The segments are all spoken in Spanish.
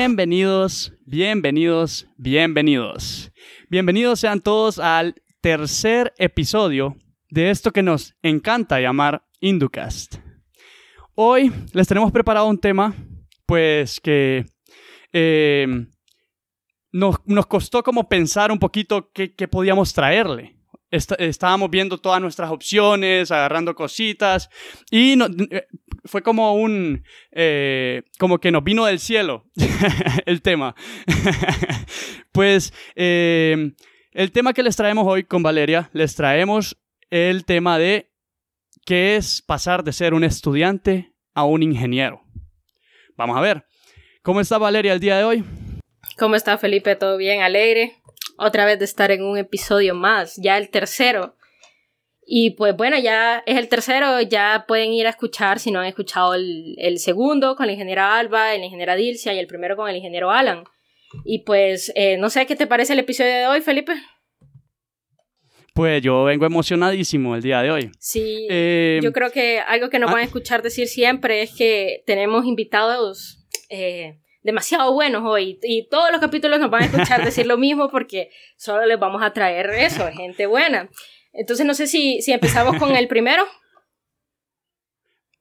Bienvenidos, bienvenidos, bienvenidos. Bienvenidos sean todos al tercer episodio de esto que nos encanta llamar Inducast. Hoy les tenemos preparado un tema, pues que eh, nos, costó como pensar un poquito qué, podíamos traerle. Estábamos viendo todas nuestras opciones, agarrando cositas y eh, fue como un, eh, como que nos vino del cielo el tema. pues el tema que les traemos hoy con Valeria, les traemos el tema de qué es pasar de ser un estudiante a un ingeniero. Vamos a ver. ¿Cómo está Valeria el día de hoy? ¿Cómo está Felipe? ¿Todo bien? Alegre. Otra vez de estar en un episodio más, ya el tercero. Y pues bueno, ya es el tercero, ya pueden ir a escuchar si no han escuchado el, el segundo con la ingeniera Alba, la ingeniera Dilcia y el primero con el ingeniero Alan. Y pues eh, no sé qué te parece el episodio de hoy, Felipe. Pues yo vengo emocionadísimo el día de hoy. Sí, eh, yo creo que algo que nos van a ah. escuchar decir siempre es que tenemos invitados eh, demasiado buenos hoy y todos los capítulos nos van a escuchar decir lo mismo porque solo les vamos a traer eso, gente buena. Entonces no sé si, si empezamos con el primero.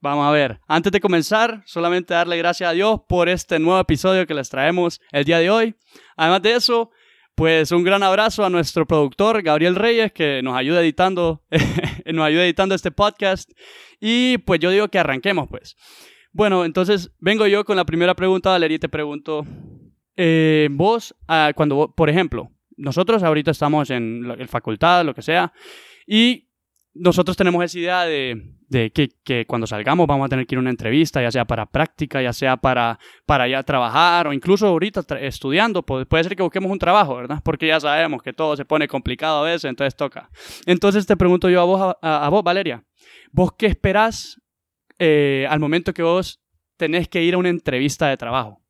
Vamos a ver, antes de comenzar, solamente darle gracias a Dios por este nuevo episodio que les traemos el día de hoy. Además de eso, pues un gran abrazo a nuestro productor Gabriel Reyes que nos ayuda editando, nos ayuda editando este podcast. Y pues yo digo que arranquemos pues. Bueno, entonces vengo yo con la primera pregunta, Valeria, y te pregunto, eh, vos, ah, cuando, por ejemplo, nosotros ahorita estamos en la facultad, lo que sea, y nosotros tenemos esa idea de, que, cuando salgamos vamos a tener que ir a una entrevista, ya sea para práctica, ya sea para, para ya trabajar o incluso ahorita estudiando. Puede, puede, ser que busquemos un trabajo, ¿verdad? Porque ya sabemos que todo se pone complicado a veces, entonces toca. Entonces te pregunto yo a vos, a, a vos Valeria, ¿vos qué esperás eh, al momento que vos tenés que ir a una entrevista de trabajo?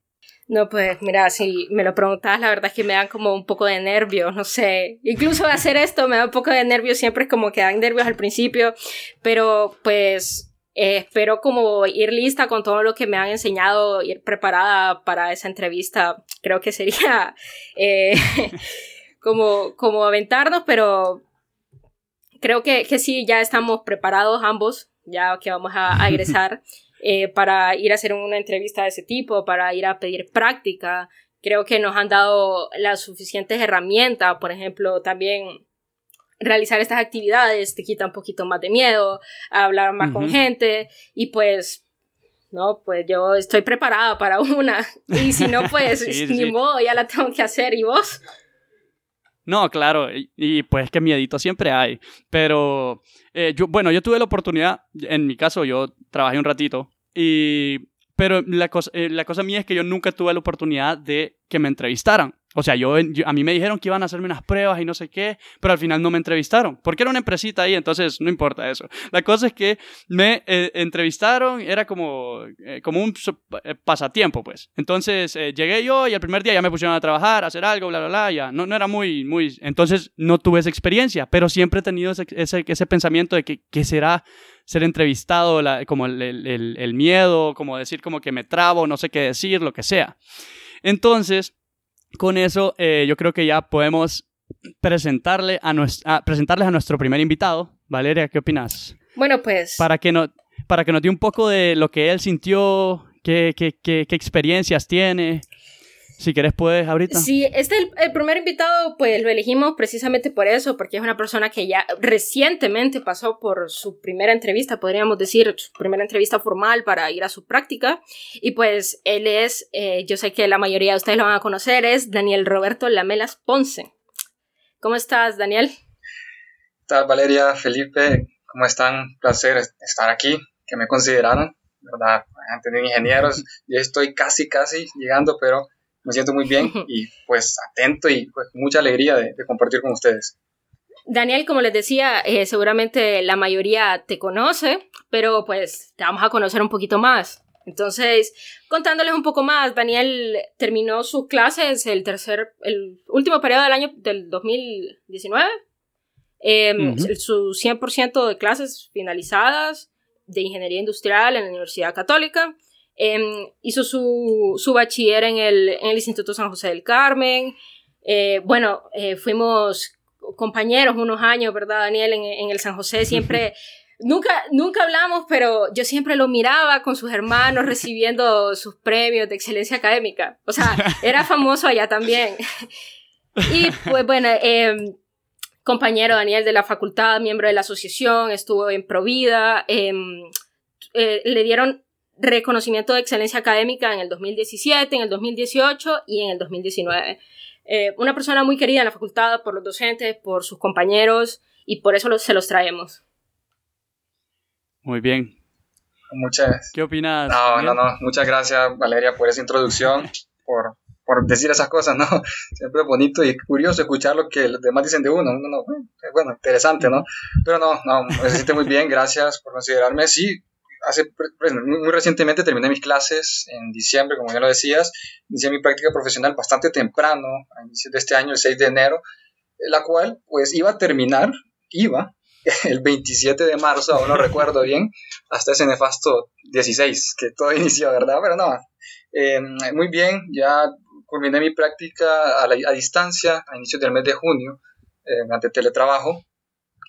No, pues mira, si me lo preguntas, la verdad es que me dan como un poco de nervios, no sé. Incluso hacer esto me da un poco de nervios, siempre es como que dan nervios al principio, pero pues eh, espero como ir lista con todo lo que me han enseñado, ir preparada para esa entrevista. Creo que sería eh, como, como aventarnos, pero creo que, que sí, ya estamos preparados ambos, ya que vamos a, a egresar. Eh, para ir a hacer una entrevista de ese tipo, para ir a pedir práctica. Creo que nos han dado las suficientes herramientas, por ejemplo, también realizar estas actividades te quita un poquito más de miedo, hablar más con gente y pues no, pues yo estoy preparada para una y si no pues ni modo, ya la tengo que hacer y vos. No, claro, y, pues que miedito siempre hay, pero eh, yo, bueno, yo tuve la oportunidad, en mi caso yo trabajé un ratito, y, pero la eh, la cosa mía es que yo nunca tuve la oportunidad de que me entrevistaran. O sea, yo, a mí me dijeron que iban a hacerme unas pruebas y no sé qué, pero al final no me entrevistaron, porque era una empresita ahí, entonces no importa eso. La cosa es que me eh, entrevistaron, era como, eh, como un eh, pasatiempo, pues. Entonces llegué yo y el primer día ya me pusieron a trabajar, a hacer algo, bla, bla, bla, ya. No, no era muy, muy... Entonces no tuve esa experiencia, pero siempre he tenido ese, ese, ese pensamiento de que, ¿qué será ser entrevistado, la, como el, el, el miedo, como decir como que me trabo, no sé qué decir, lo que sea. Entonces con eso eh, yo creo que ya podemos presentarle a, presentarles a nuestro primer invitado. Valeria, ¿qué opinas? Bueno, pues... Para que, no, para que nos dé un poco de lo que él sintió, qué, qué, qué, qué experiencias tiene. Si quieres, puedes ahorita. Sí, este el, primer invitado, pues lo elegimos precisamente por eso, porque es una persona que ya recientemente pasó por su primera entrevista, podríamos decir, su primera entrevista formal para ir a su práctica. Y pues él es, eh, yo sé que la mayoría de ustedes lo van a conocer, es Daniel Roberto Lamelas Ponce. ¿Cómo estás, Daniel? ¿Qué tal, Valeria, Felipe? ¿Cómo están? Placer estar aquí, que me consideraron, ¿verdad? Antes de ingenieros, yo estoy casi, casi llegando, pero me siento muy bien y pues atento y pues mucha alegría de, compartir con ustedes. Daniel, como les decía, eh, seguramente la mayoría te conoce, pero pues te vamos a conocer un poquito más. Entonces, contándoles un poco más, Daniel terminó sus clases el tercer, el último periodo del año del 2019, em, su 100% de clases finalizadas de ingeniería industrial en la Universidad Católica Em, hizo su, su bachiller en el, en el, Instituto San José del Carmen. Eh, bueno, eh, fuimos compañeros unos años, ¿verdad, Daniel? En, en el San José siempre... Nunca, nunca hablamos, pero yo siempre lo miraba con sus hermanos recibiendo sus premios de excelencia académica. O sea, era famoso allá también. y pues bueno, eh, compañero Daniel de la facultad, miembro de la asociación, estuvo en Provida, em, eh, le dieron reconocimiento de excelencia académica en el 2017, en el 2018 y en el 2019. Eh, una persona muy querida en la facultad por los docentes, por sus compañeros y por eso se los traemos. Muy bien. Muchas. ¿Qué opinas? No, no, no. Muchas gracias, Valeria, por esa introducción, por por decir esas cosas, ¿no? Siempre es bonito y curioso escuchar lo que los demás dicen de uno. bueno, interesante, ¿no? Pero no, no, me siento muy bien, gracias por considerarme. Sí, hace, pues, muy, recientemente terminé mis clases en diciembre, como ya lo decías, inicié mi práctica profesional bastante temprano, a inicios de este año, el 6 de enero, la cual pues iba a terminar, iba, el 27 de marzo, aún no recuerdo bien, hasta ese nefasto 16, que todo inició, ¿verdad? Pero no, eh, muy bien, ya culminé mi práctica a, distancia a inicios del mes de junio, eh, mediante teletrabajo,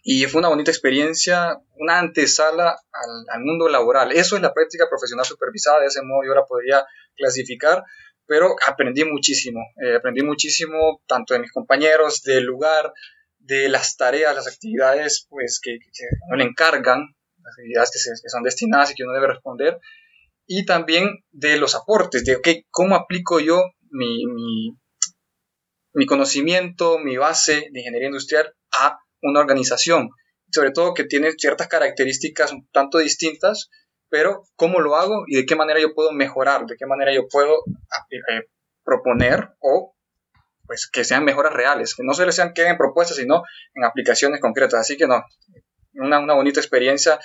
y fue una bonita experiencia, una antesala al, mundo laboral. Eso es la práctica profesional supervisada, de ese modo yo la podría clasificar, pero aprendí muchísimo, eh, aprendí muchísimo tanto de mis compañeros, del lugar, de las tareas, las actividades pues, que, que uno le encargan, las actividades que, se, que, son destinadas y que uno debe responder, y también de los aportes, de okay, cómo aplico yo mi, mi conocimiento, mi base de ingeniería industrial a una organización, sobre todo que tiene ciertas características un tanto distintas, pero cómo lo hago y de qué manera yo puedo mejorar, de qué manera yo puedo eh, proponer o pues que sean mejoras reales, que no solo sean queden propuestas, sino en aplicaciones concretas. Así que no, una, una bonita experiencia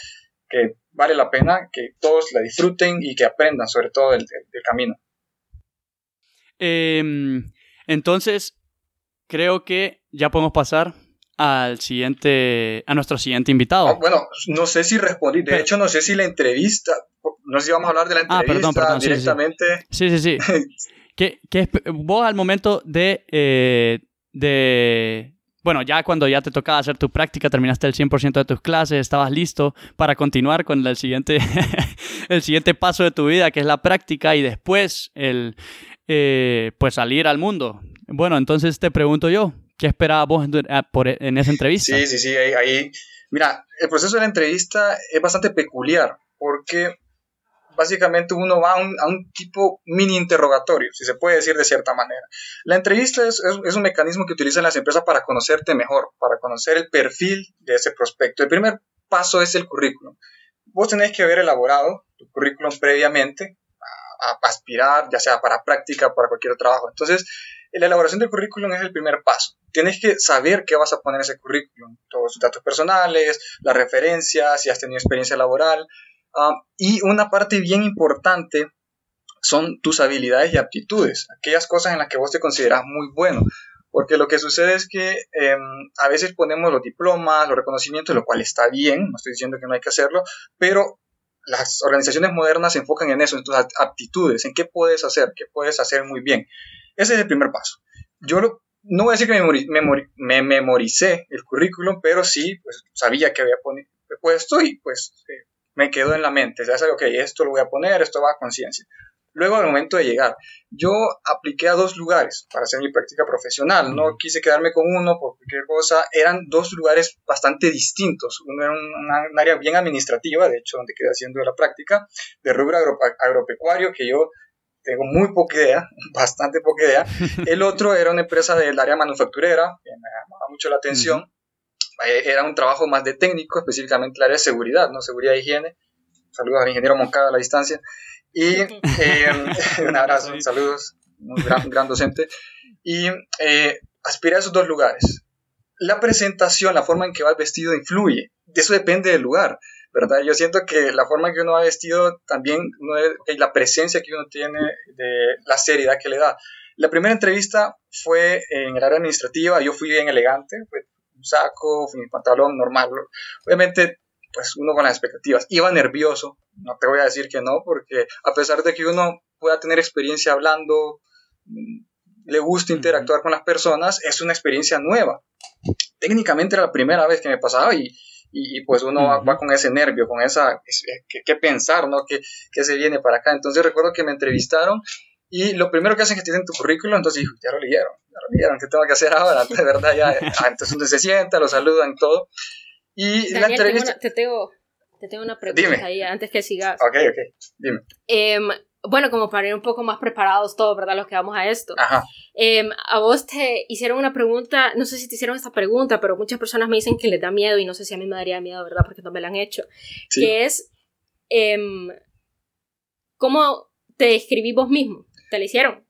que vale la pena que todos la disfruten y que aprendan sobre todo del, camino. Em, entonces, creo que ya podemos pasar al siguiente, a nuestro siguiente invitado. Ah, bueno, no sé si respondí, de hecho no sé si la entrevista, no sé si vamos a hablar de la entrevista ah, perdón, perdón, directamente. Sí, sí, sí. ¿Qué, vos al momento de, eh, de, bueno, ya cuando ya te tocaba hacer tu práctica, terminaste el 100% de tus clases, estabas listo para continuar con el siguiente, el siguiente paso de tu vida, que es la práctica, y después el, eh, pues salir al mundo. Bueno, entonces te pregunto yo, ¿qué esperabas vos en, esa entrevista? Sí, sí, sí, ahí, Mira, el proceso de la entrevista es bastante peculiar porque básicamente uno va a un, tipo mini interrogatorio, si se puede decir de cierta manera. La entrevista es, es, un mecanismo que utilizan las empresas para conocerte mejor, para conocer el perfil de ese prospecto. El primer paso es el currículum. Vos tenés que haber elaborado tu currículum previamente, a aspirar, ya sea para práctica para cualquier trabajo. Entonces, la elaboración del currículum es el primer paso. Tienes que saber qué vas a poner en ese currículum, todos sus datos personales, las referencias, si has tenido experiencia laboral. Ah, y una parte bien importante son tus habilidades y aptitudes, aquellas cosas en las que vos te consideras muy bueno. Porque lo que sucede es que em, a veces ponemos los diplomas, los reconocimientos, lo cual está bien, no estoy diciendo que no hay que hacerlo, pero las organizaciones modernas se enfocan en eso, en tus aptitudes, en qué puedes hacer, qué puedes hacer muy bien. Ese es el primer paso. Yo no voy a decir que me, memoricé el currículum, pero sí, pues sabía que había puesto y pues eh, me quedó en la mente. Ya sabía, ok, esto lo voy a poner, esto va a conciencia. Luego, al momento de llegar, yo apliqué a dos lugares para hacer mi práctica profesional. No quise quedarme con uno por cualquier cosa. Eran dos lugares bastante distintos. Uno era un, área bien administrativa, de hecho, donde quedé haciendo la práctica, de rubro agropecuario, que yo tengo muy poca idea, bastante poca idea. El otro era una empresa del área manufacturera, que me llamaba mucho la atención. Eh, era un trabajo más de técnico, específicamente el área de seguridad, ¿no? Seguridad e higiene. Saludos al ingeniero Moncada a la distancia. Y eh, un abrazo, saludos, un gran, gran docente. Y eh, aspiré a esos dos lugares. La presentación, la forma en que va vestido influye. De eso depende del lugar, ¿verdad? Yo siento que la forma que uno va vestido también, la presencia que uno tiene, de la seriedad que le da. La primera entrevista fue en el área administrativa, yo fui bien elegante, fue un saco, fui mi pantalón normal. Obviamente pues uno con las expectativas. Iba nervioso, no te voy a decir que no, porque a pesar de que uno pueda tener experiencia hablando, mm, le gusta interactuar con las personas, es una experiencia nueva. Técnicamente era la primera vez que me pasaba y, y, pues uno va, con ese nervio, con esa, qué pensar, ¿no? ¿Qué, ¿Qué se viene para acá? Entonces recuerdo que me entrevistaron y lo primero que hacen es que tienen tu currículum, entonces dijo, ya lo leyeron, ya lo leyeron, ¿qué tengo que hacer ahora? De verdad, ya, ah, entonces uno se sienta, lo saludan y todo. Y la entrevista... te, tengo, te tengo una pregunta ahí antes que sigas. Ok, ok, dime. Em, bueno, como para ir un poco más preparados todos, ¿verdad? Los que vamos a esto. Ajá. Em, a vos te hicieron una pregunta, no sé si te hicieron esta pregunta, pero muchas personas me dicen que les da miedo y no sé si a mí me daría miedo, ¿verdad? Porque no me la han hecho. Que es, em, ¿cómo te describí vos mismo? ¿Te la hicieron?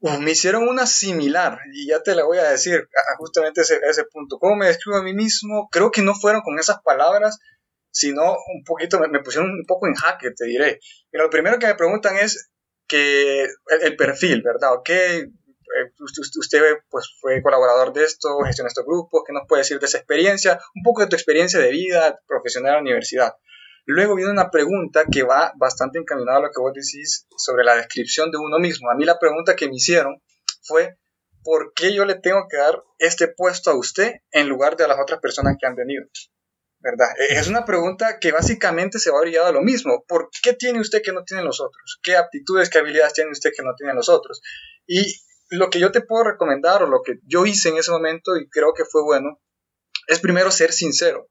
me hicieron una similar y ya te la voy a decir justamente ese, ese punto. ¿Cómo me describo a mí mismo? Creo que no fueron con esas palabras, sino un poquito, me, pusieron un poco en jaque, te diré. Pero lo primero que me preguntan es que el, perfil, ¿verdad? ¿Ok? Eh, usted, pues, fue colaborador de esto, gestiona estos grupos, ¿qué nos puede decir de esa experiencia? Un poco de tu experiencia de vida profesional en la universidad. Luego viene una pregunta que va bastante encaminada a lo que vos decís sobre la descripción de uno mismo. A mí la pregunta que me hicieron fue, ¿por qué yo le tengo que dar este puesto a usted en lugar de a las otras personas que han venido? ¿Verdad? E, es una pregunta que básicamente se va a a lo mismo. ¿Por qué tiene usted que no tienen los otros? ¿Qué aptitudes, qué habilidades tiene usted que no tienen los otros? Y lo que yo te puedo recomendar o lo que yo hice en ese momento y creo que fue bueno, es primero ser sincero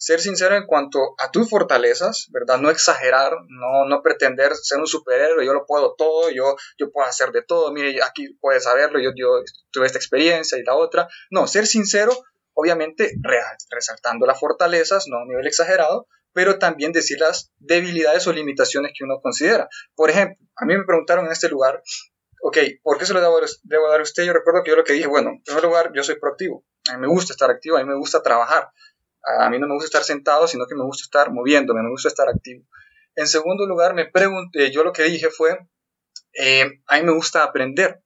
ser sincero en cuanto a tus fortalezas, ¿verdad? No exagerar, no, no pretender ser un superhéroe, yo lo puedo todo, yo, yo puedo hacer de todo, mire, aquí puedes saberlo, yo, yo tuve esta experiencia y la otra. No, ser sincero, obviamente resaltando las fortalezas, no a un nivel exagerado, pero también decir las debilidades o limitaciones que uno considera. Por ejemplo, a mí me preguntaron en este lugar, ok, ¿por qué se lo debo, debo dar a usted? Yo recuerdo que yo lo que dije, bueno, en primer lugar, yo soy proactivo, a mí me gusta estar activo, a mí me gusta trabajar. A mí no me gusta estar sentado, sino que me gusta estar moviéndome, me gusta estar activo. En segundo lugar, me pregunté, yo lo que dije fue, eh, a mí me gusta aprender.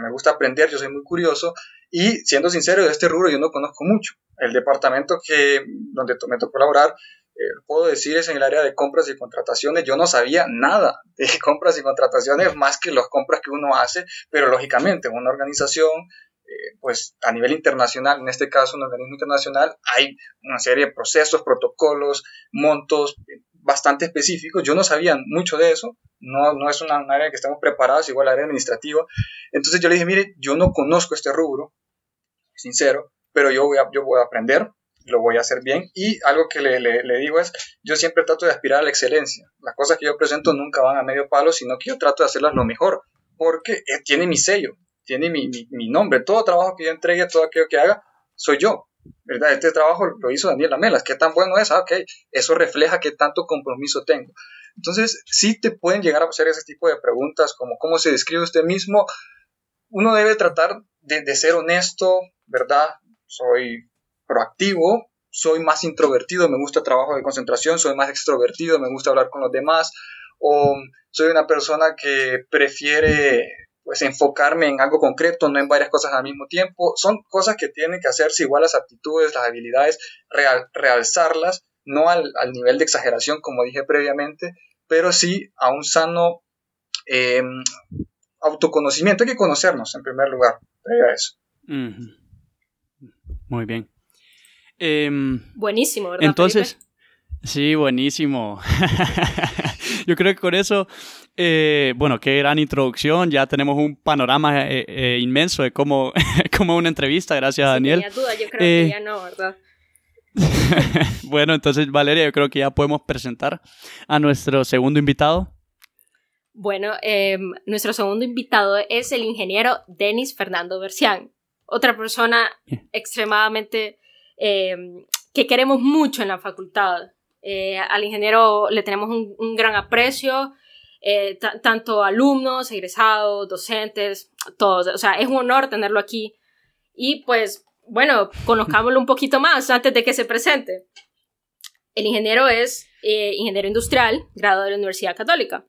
Me gusta aprender, yo soy muy curioso y siendo sincero, de este rubro yo no conozco mucho. El departamento que, donde me tocó laborar, eh, puedo decir, es en el área de compras y contrataciones. Yo no sabía nada de compras y contrataciones más que las compras que uno hace, pero lógicamente en una organización eh, pues a nivel internacional, en este caso un organismo internacional, hay una serie de procesos, protocolos, montos eh, bastante específicos. Yo no sabía mucho de eso, no, no es una, área que estamos preparados, igual la área administrativa. Entonces yo le dije, mire, yo no conozco este rubro, sincero, pero yo voy a, yo voy a aprender, lo voy a hacer bien. Y algo que le, le, digo es, yo siempre trato de aspirar a la excelencia. Las cosas que yo presento nunca van a medio palo, sino que yo trato de hacerlas lo mejor, porque eh, tiene mi sello tiene mi, mi, nombre. Todo trabajo que yo entregue, todo aquello que haga, soy yo. ¿verdad? Este trabajo lo hizo Daniel Amelas. ¿Qué tan bueno es? Ah, ok, eso refleja qué tanto compromiso tengo. Entonces, sí te pueden llegar a hacer ese tipo de preguntas, como cómo se describe usted mismo. Uno debe tratar de, ser honesto, ¿verdad? Soy proactivo, soy más introvertido, me gusta el trabajo de concentración, soy más extrovertido, me gusta hablar con los demás, o soy una persona que prefiere pues enfocarme en algo concreto, no en varias cosas al mismo tiempo. Son cosas que tienen que hacerse igual las aptitudes, las habilidades, realzarlas, no al, nivel de exageración como dije previamente, pero sí a un sano em, autoconocimiento. Hay que conocernos en primer lugar, a eso. Muy bien. Em, Buenísimo, ¿verdad? Entonces, sí, buenísimo. Yo creo que con eso eh, bueno, qué gran introducción. Ya tenemos un panorama eh, eh, inmenso de cómo, cómo una entrevista. Gracias, Daniel. duda, yo creo que ya no, ¿verdad? bueno, entonces, Valeria, yo creo que ya podemos presentar a nuestro segundo invitado. Bueno, em, nuestro segundo invitado es el ingeniero Denis Fernando Bercián, otra persona extremadamente em, que queremos mucho en la facultad. al ingeniero le tenemos un gran aprecio, eh, tanto alumnos, egresados, docentes, todos. O sea, es un honor tenerlo aquí. Y pues, bueno, conozcámoslo un poquito más antes de que se presente. El ingeniero es eh, ingeniero industrial, graduado de la Universidad Católica.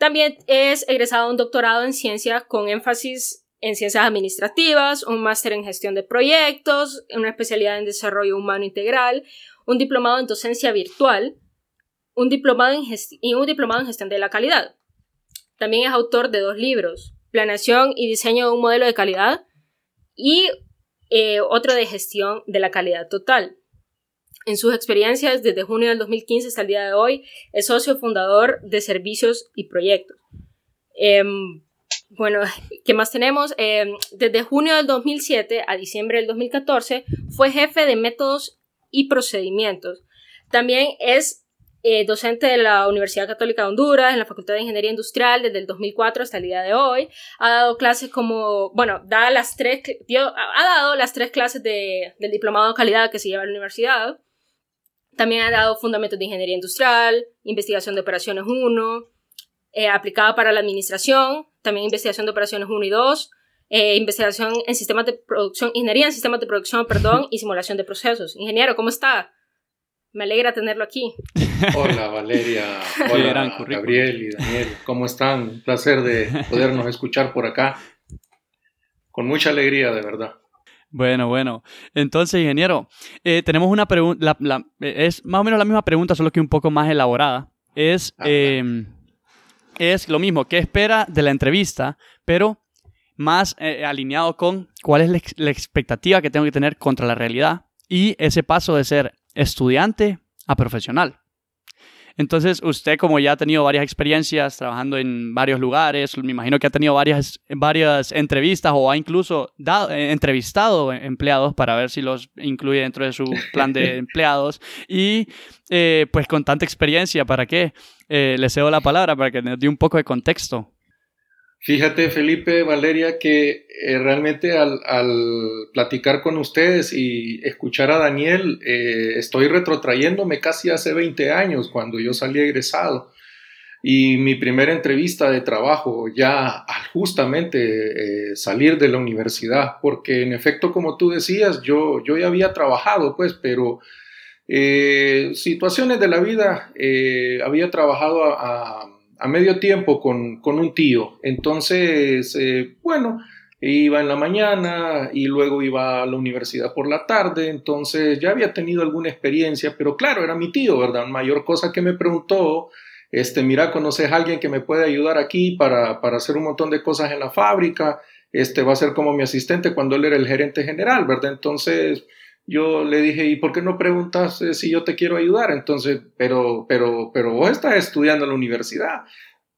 También es egresado de un doctorado en ciencia con énfasis en ciencias administrativas, un máster en gestión de proyectos, una especialidad en desarrollo humano integral, un diplomado en docencia virtual, un diplomado en y un diplomado en gestión de la calidad. También es autor de dos libros, Planeación y diseño de un modelo de calidad y eh, otro de gestión de la calidad total. En sus experiencias desde junio del 2015 hasta el día de hoy, es socio fundador de servicios y proyectos. Em, bueno, ¿qué más tenemos? Em, desde junio del 2007 a diciembre del 2014 fue jefe de métodos y procedimientos. También es eh, docente de la Universidad Católica de Honduras, en la Facultad de Ingeniería Industrial desde el 2004 hasta el día de hoy. Ha dado clases como, bueno, da las tres, ha dado las tres clases de, del diplomado de calidad que se lleva a la universidad. También ha dado fundamentos de ingeniería industrial, investigación de operaciones 1, eh, aplicada para la administración, también investigación de operaciones 1 y 2, eh, investigación en sistemas de producción, ingeniería en sistemas de producción, perdón, y simulación de procesos. Ingeniero, ¿cómo está? Me alegra tenerlo aquí. Hola Valeria, hola Gabriel y Daniel, ¿cómo están? Un placer de podernos escuchar por acá. Con mucha alegría, de verdad. Bueno, bueno. Entonces, ingeniero, eh, tenemos una pregunta, es más o menos la misma pregunta, solo que un poco más elaborada. Es, em, es lo mismo, ¿qué espera de la entrevista? Pero más eh, alineado con cuál es la expectativa que tengo que tener contra la realidad y ese paso de ser estudiante a profesional. Entonces, usted como ya ha tenido varias experiencias trabajando en varios lugares, me imagino que ha tenido varias, varias entrevistas o ha incluso dado, eh, entrevistado empleados para ver si los incluye dentro de su plan de empleados. Y eh, pues con tanta experiencia, ¿para qué? Eh, le cedo la palabra para que nos dé un poco de contexto. Fíjate, Felipe, Valeria, que eh, realmente al, platicar con ustedes y escuchar a Daniel, eh, estoy retrotrayéndome casi hace 20 años, cuando yo salí egresado. Y mi primera entrevista de trabajo, ya al justamente eh, salir de la universidad, porque en efecto, como tú decías, yo, yo ya había trabajado, pues, pero situaciones de la vida, había trabajado a medio tiempo con, un tío. Entonces, eh, bueno, iba en la mañana y luego iba a la universidad por la tarde, entonces ya había tenido alguna experiencia, pero claro, era mi tío, ¿verdad? Mayor cosa que me preguntó, este, mira, ¿conoces a alguien que me puede ayudar aquí para, para hacer un montón de cosas en la fábrica? Este va a ser como mi asistente cuando él era el gerente general, ¿verdad? Entonces, yo le dije, ¿y por qué no preguntas eh, si yo te quiero ayudar? Entonces, pero, pero, pero vos estás estudiando en la universidad,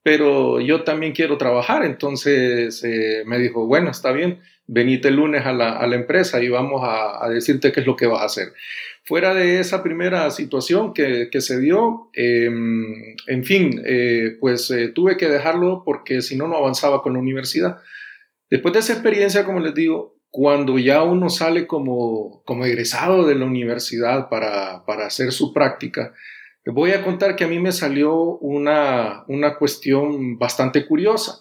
pero yo también quiero trabajar. Entonces eh, me dijo, bueno, está bien, venite el lunes a la, a la empresa y vamos a, decirte qué es lo que vas a hacer. Fuera de esa primera situación que, que se dio, em, en fin, eh, pues tuve que dejarlo porque si no, no avanzaba con la universidad. Después de esa experiencia, como les digo, cuando ya uno sale como, como egresado de la universidad para, para hacer su práctica, voy a contar que a mí me salió una, una cuestión bastante curiosa.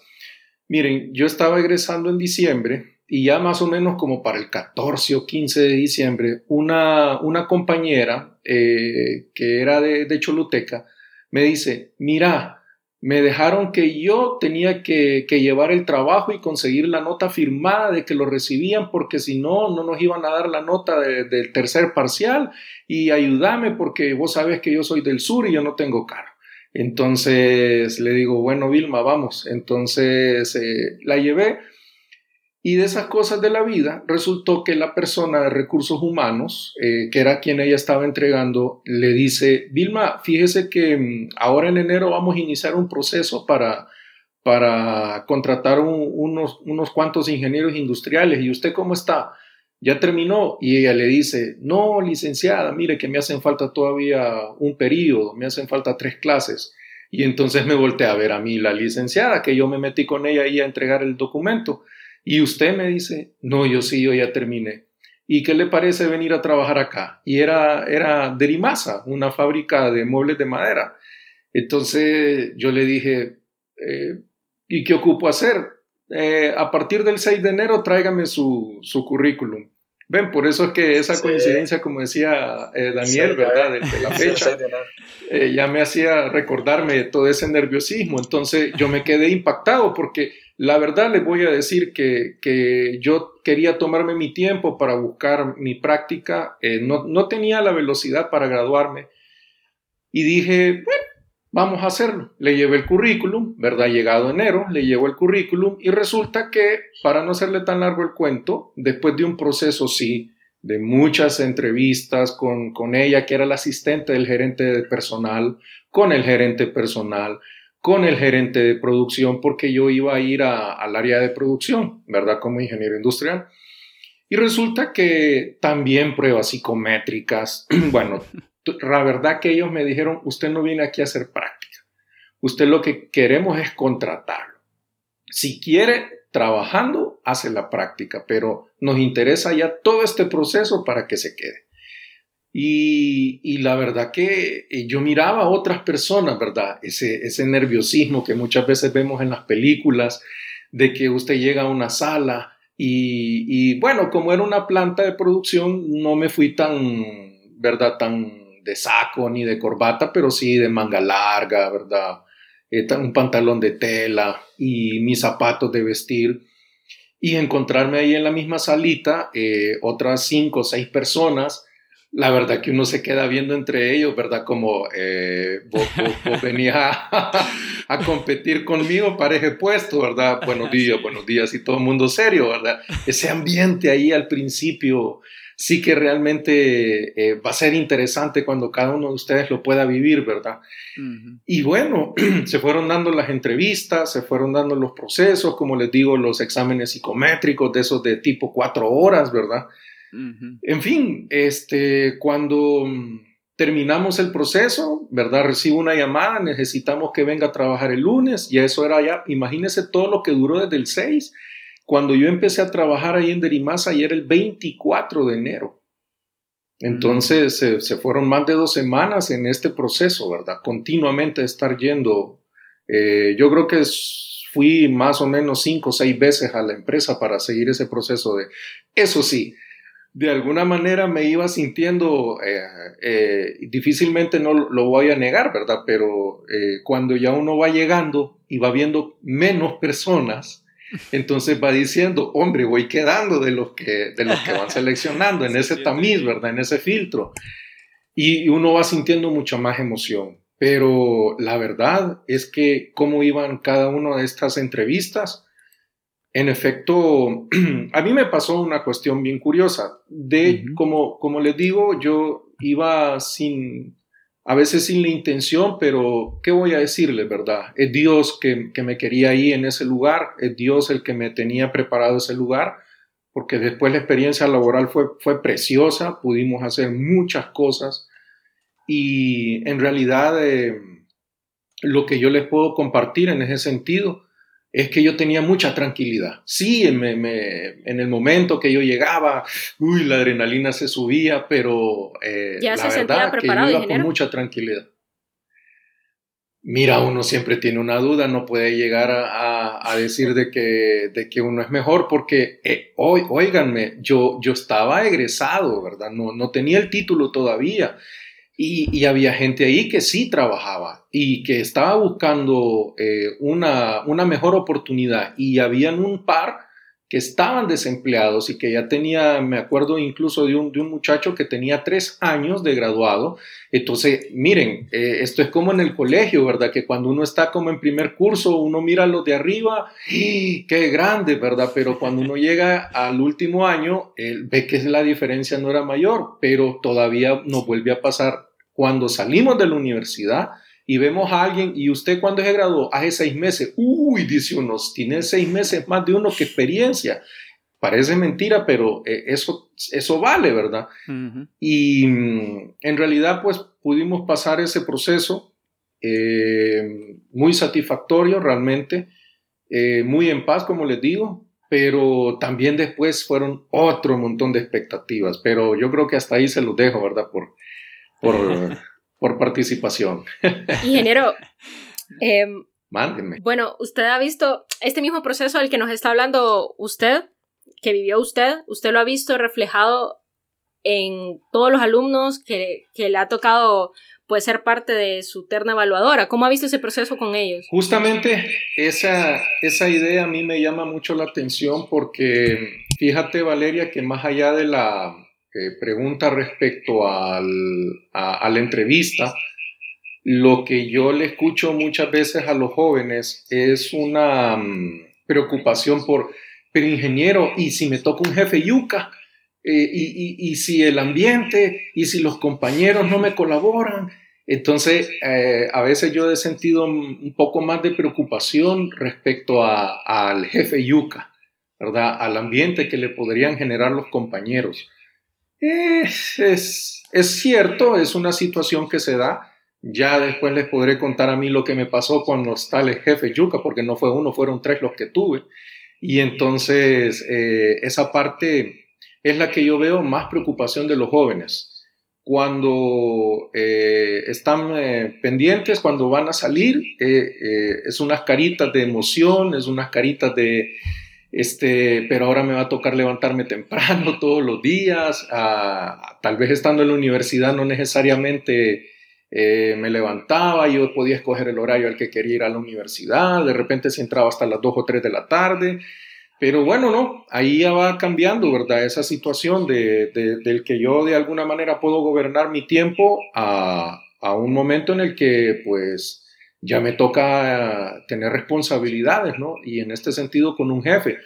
Miren, yo estaba egresando en diciembre y ya más o menos como para el 14 o 15 de diciembre, una, una compañera eh, que era de, de Choluteca me dice, mira, me dejaron que yo tenía que, llevar el trabajo y conseguir la nota firmada de que lo recibían porque si no, no nos iban a dar la nota del tercer parcial y ayúdame porque vos sabes que yo soy del sur y yo no tengo carro. Entonces le digo, bueno, Vilma, vamos. Entonces eh, la llevé y de esas cosas de la vida, resultó que la persona de recursos humanos, eh, que era quien ella estaba entregando, le dice, Vilma, fíjese que mm, ahora en enero vamos a iniciar un proceso para, para contratar unos, unos cuantos ingenieros industriales. ¿Y usted cómo está? Ya terminó. Y ella le dice, no, licenciada, mire que me hacen falta todavía un periodo, me hacen falta tres clases. Y entonces me volteé a ver a mí la licenciada, que yo me metí con ella ahí a entregar el documento. Y usted me dice, no, yo sí, yo ya terminé. ¿Y qué le parece venir a trabajar acá? Y era, era Derimasa, una fábrica de muebles de madera. Entonces yo le dije, eh, ¿y qué ocupo hacer? Eh, a partir del 6 de enero tráigame su, su currículum. Ven, por eso es que esa coincidencia, como decía eh, Daniel, ¿verdad? De, la fecha, eh, ya me hacía recordarme todo ese nerviosismo. Entonces yo me quedé impactado porque la verdad les voy a decir que, que yo quería tomarme mi tiempo para buscar mi práctica. Eh, no, no tenía la velocidad para graduarme. Y dije, bueno, Vamos a hacerlo. Le llevé el currículum, ¿verdad? Llegado enero, le llevo el currículum y resulta que, para no hacerle tan largo el cuento, después de un proceso, sí, de muchas entrevistas con, con ella, que era la asistente del gerente de personal, con el gerente personal, con el gerente de producción, porque yo iba a ir al área de producción, ¿verdad? Como ingeniero industrial. Y resulta que también pruebas psicométricas, bueno, la verdad que ellos me dijeron, usted no viene aquí a hacer práctica. Usted lo que queremos es contratarlo. Si quiere, trabajando, hace la práctica, pero nos interesa ya todo este proceso para que se quede. Y, la verdad que eh, yo miraba a otras personas, ¿verdad? Ese, ese nerviosismo que muchas veces vemos en las películas, de que usted llega a una sala y, bueno, como era una planta de producción, no me fui tan, ¿verdad? Tan de saco ni de corbata, pero sí de manga larga, ¿verdad? Eh, un pantalón de tela y mis zapatos de vestir. Y encontrarme ahí en la misma salita eh, otras cinco o seis personas, la verdad que uno se queda viendo entre ellos, ¿verdad? Como eh, vos, venías a, competir conmigo, pareje puesto, ¿verdad? Buenos días, buenos días y todo el mundo serio, ¿verdad? Ese ambiente ahí al principio sí que realmente eh, va a ser interesante cuando cada uno de ustedes lo pueda vivir, ¿verdad? Y bueno, se fueron dando las entrevistas, se fueron dando los procesos, como les digo, los exámenes psicométricos de esos de tipo cuatro horas, ¿verdad? En fin, este, cuando terminamos el proceso, ¿verdad? Recibo una llamada, necesitamos que venga a trabajar el lunes, y eso era ya, imagínense todo lo que duró desde el 6 cuando yo empecé a trabajar ahí en Derimasa, y era el 24 de enero. Entonces se fueron más de dos semanas en este proceso, ¿verdad? Continuamente estar yendo. Eh, yo creo que fui más o menos cinco o seis veces a la empresa para seguir ese proceso de... Eso sí, de alguna manera me iba sintiendo, eh, eh, difícilmente no lo voy a negar, ¿verdad? Pero cuando ya uno va llegando y va viendo menos personas, entonces va diciendo, hombre, voy quedando de los que, de los que van seleccionando en ese tamiz, ¿verdad? En ese filtro. Y uno va sintiendo mucha más emoción. Pero la verdad es que cómo iban cada una de estas entrevistas, en efecto, a mí me pasó una cuestión bien curiosa. De, como, como les digo, yo iba sin, a veces sin la intención, pero ¿qué voy a decirle, verdad? Es Dios que, me quería ahí en ese lugar, es Dios el que me tenía preparado ese lugar, porque después la experiencia laboral fue, fue preciosa, pudimos hacer muchas cosas y en realidad eh, lo que yo les puedo compartir en ese sentido es que yo tenía mucha tranquilidad. Sí, en, en el momento que yo llegaba, uy, la adrenalina se subía, pero eh, la verdad que yo iba con mucha tranquilidad. Mira, uno siempre tiene una duda, no puede llegar a, decir de que, de que, uno es mejor, porque, eh, hoy, óiganme, yo, yo estaba egresado, ¿verdad? No, no tenía el título todavía. Y, había gente ahí que sí trabajaba y que estaba buscando eh, una, una, mejor oportunidad y habían un par que estaban desempleados y que ya tenía, me acuerdo incluso de un, de un muchacho que tenía tres años de graduado. Entonces, miren, eh, esto es como en el colegio, ¿verdad? Que cuando uno está como en primer curso, uno mira lo de arriba, ¡y qué grande, ¿verdad? Pero cuando uno llega al último año, ve que la diferencia no era mayor, pero todavía nos vuelve a pasar cuando salimos de la universidad y vemos a alguien, y usted cuando se graduó, hace seis meses, uy, dice uno, tiene seis meses más de uno que experiencia. Parece mentira, pero eh, eso, eso vale, ¿verdad? Y mm, en realidad, pues pudimos pasar ese proceso eh, muy satisfactorio realmente, eh, muy en paz, como les digo, pero también después fueron otro montón de expectativas, pero yo creo que hasta ahí se los dejo, ¿verdad? Por, por, por participación. Ingeniero, eh, Bueno, usted ha visto este mismo proceso del que nos está hablando usted. que vivió usted, usted lo ha visto reflejado en todos los alumnos que, que le ha tocado pues, ser parte de su terna evaluadora. ¿Cómo ha visto ese proceso con ellos? Justamente esa, esa idea a mí me llama mucho la atención porque fíjate Valeria que más allá de la eh, pregunta respecto al, a, la entrevista, lo que yo le escucho muchas veces a los jóvenes es una mm, preocupación por, pero ingeniero, ¿y si me toca un jefe yuca? Eh, y, si el ambiente, y si los compañeros no me colaboran. Entonces, eh, a veces yo he sentido un poco más de preocupación respecto al jefe yuca, ¿verdad? Al ambiente que le podrían generar los compañeros. Es, es, es cierto, es una situación que se da. Ya después les podré contar a mí lo que me pasó con los tales jefes yuca, porque no fue uno, fueron tres los que tuve. Y entonces, eh, esa parte es la que yo veo más preocupación de los jóvenes. Cuando eh, están eh, pendientes, cuando van a salir, es unas caritas de emoción, es unas caritas de, este, pero ahora me va a tocar levantarme temprano todos los días, ah, tal vez estando en la universidad no necesariamente me levantaba, yo podía escoger el horario al que quería ir a la universidad, de repente se entraba hasta las 2 o 3 de la tarde, pero bueno, no, ahí ya va cambiando, ¿verdad? Esa situación de, del que yo de alguna manera puedo gobernar mi tiempo a, a un momento en el que pues ya me toca tener responsabilidades, ¿no? Y en este sentido con un jefe.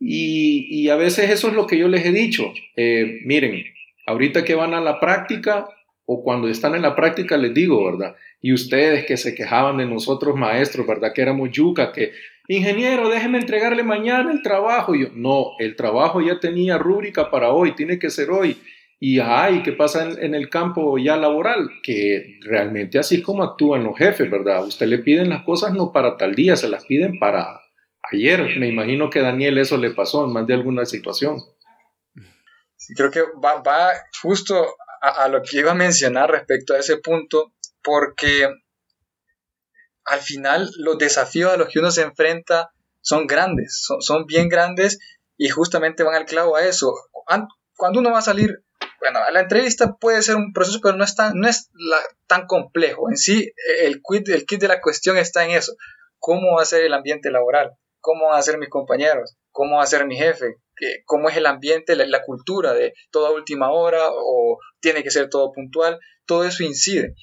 Y, a veces eso es lo que yo les he dicho. Eh, miren, ahorita que van a la práctica o cuando están en la práctica les digo, ¿verdad? Y ustedes que se quejaban de nosotros maestros, ¿verdad? Que éramos yuca, que ingeniero, déjeme entregarle mañana el trabajo. Y yo, no, el trabajo ya tenía rúbrica para hoy, tiene que ser hoy. Y ay, ¿qué pasa en, el campo ya laboral? Que realmente así es como actúan los jefes, ¿verdad? usted le piden las cosas no para tal día, se las piden para ayer. Me imagino que a Daniel eso le pasó en más de alguna situación. Sí, creo que va, justo a, a lo que iba a mencionar respecto a ese punto, porque al final los desafíos a los que uno se enfrenta son grandes, son, bien grandes y justamente van al clavo a eso. Cuando uno va a salir, bueno, la entrevista puede ser un proceso, pero no es tan, no es tan complejo. En sí, el kit, el kit de la cuestión está en eso. ¿Cómo va a ser el ambiente laboral? ¿Cómo van a ser mis compañeros? ¿Cómo va a ser mi jefe? ¿Cómo es el ambiente, la, la cultura de toda última hora o tiene que ser todo puntual? Todo eso incide.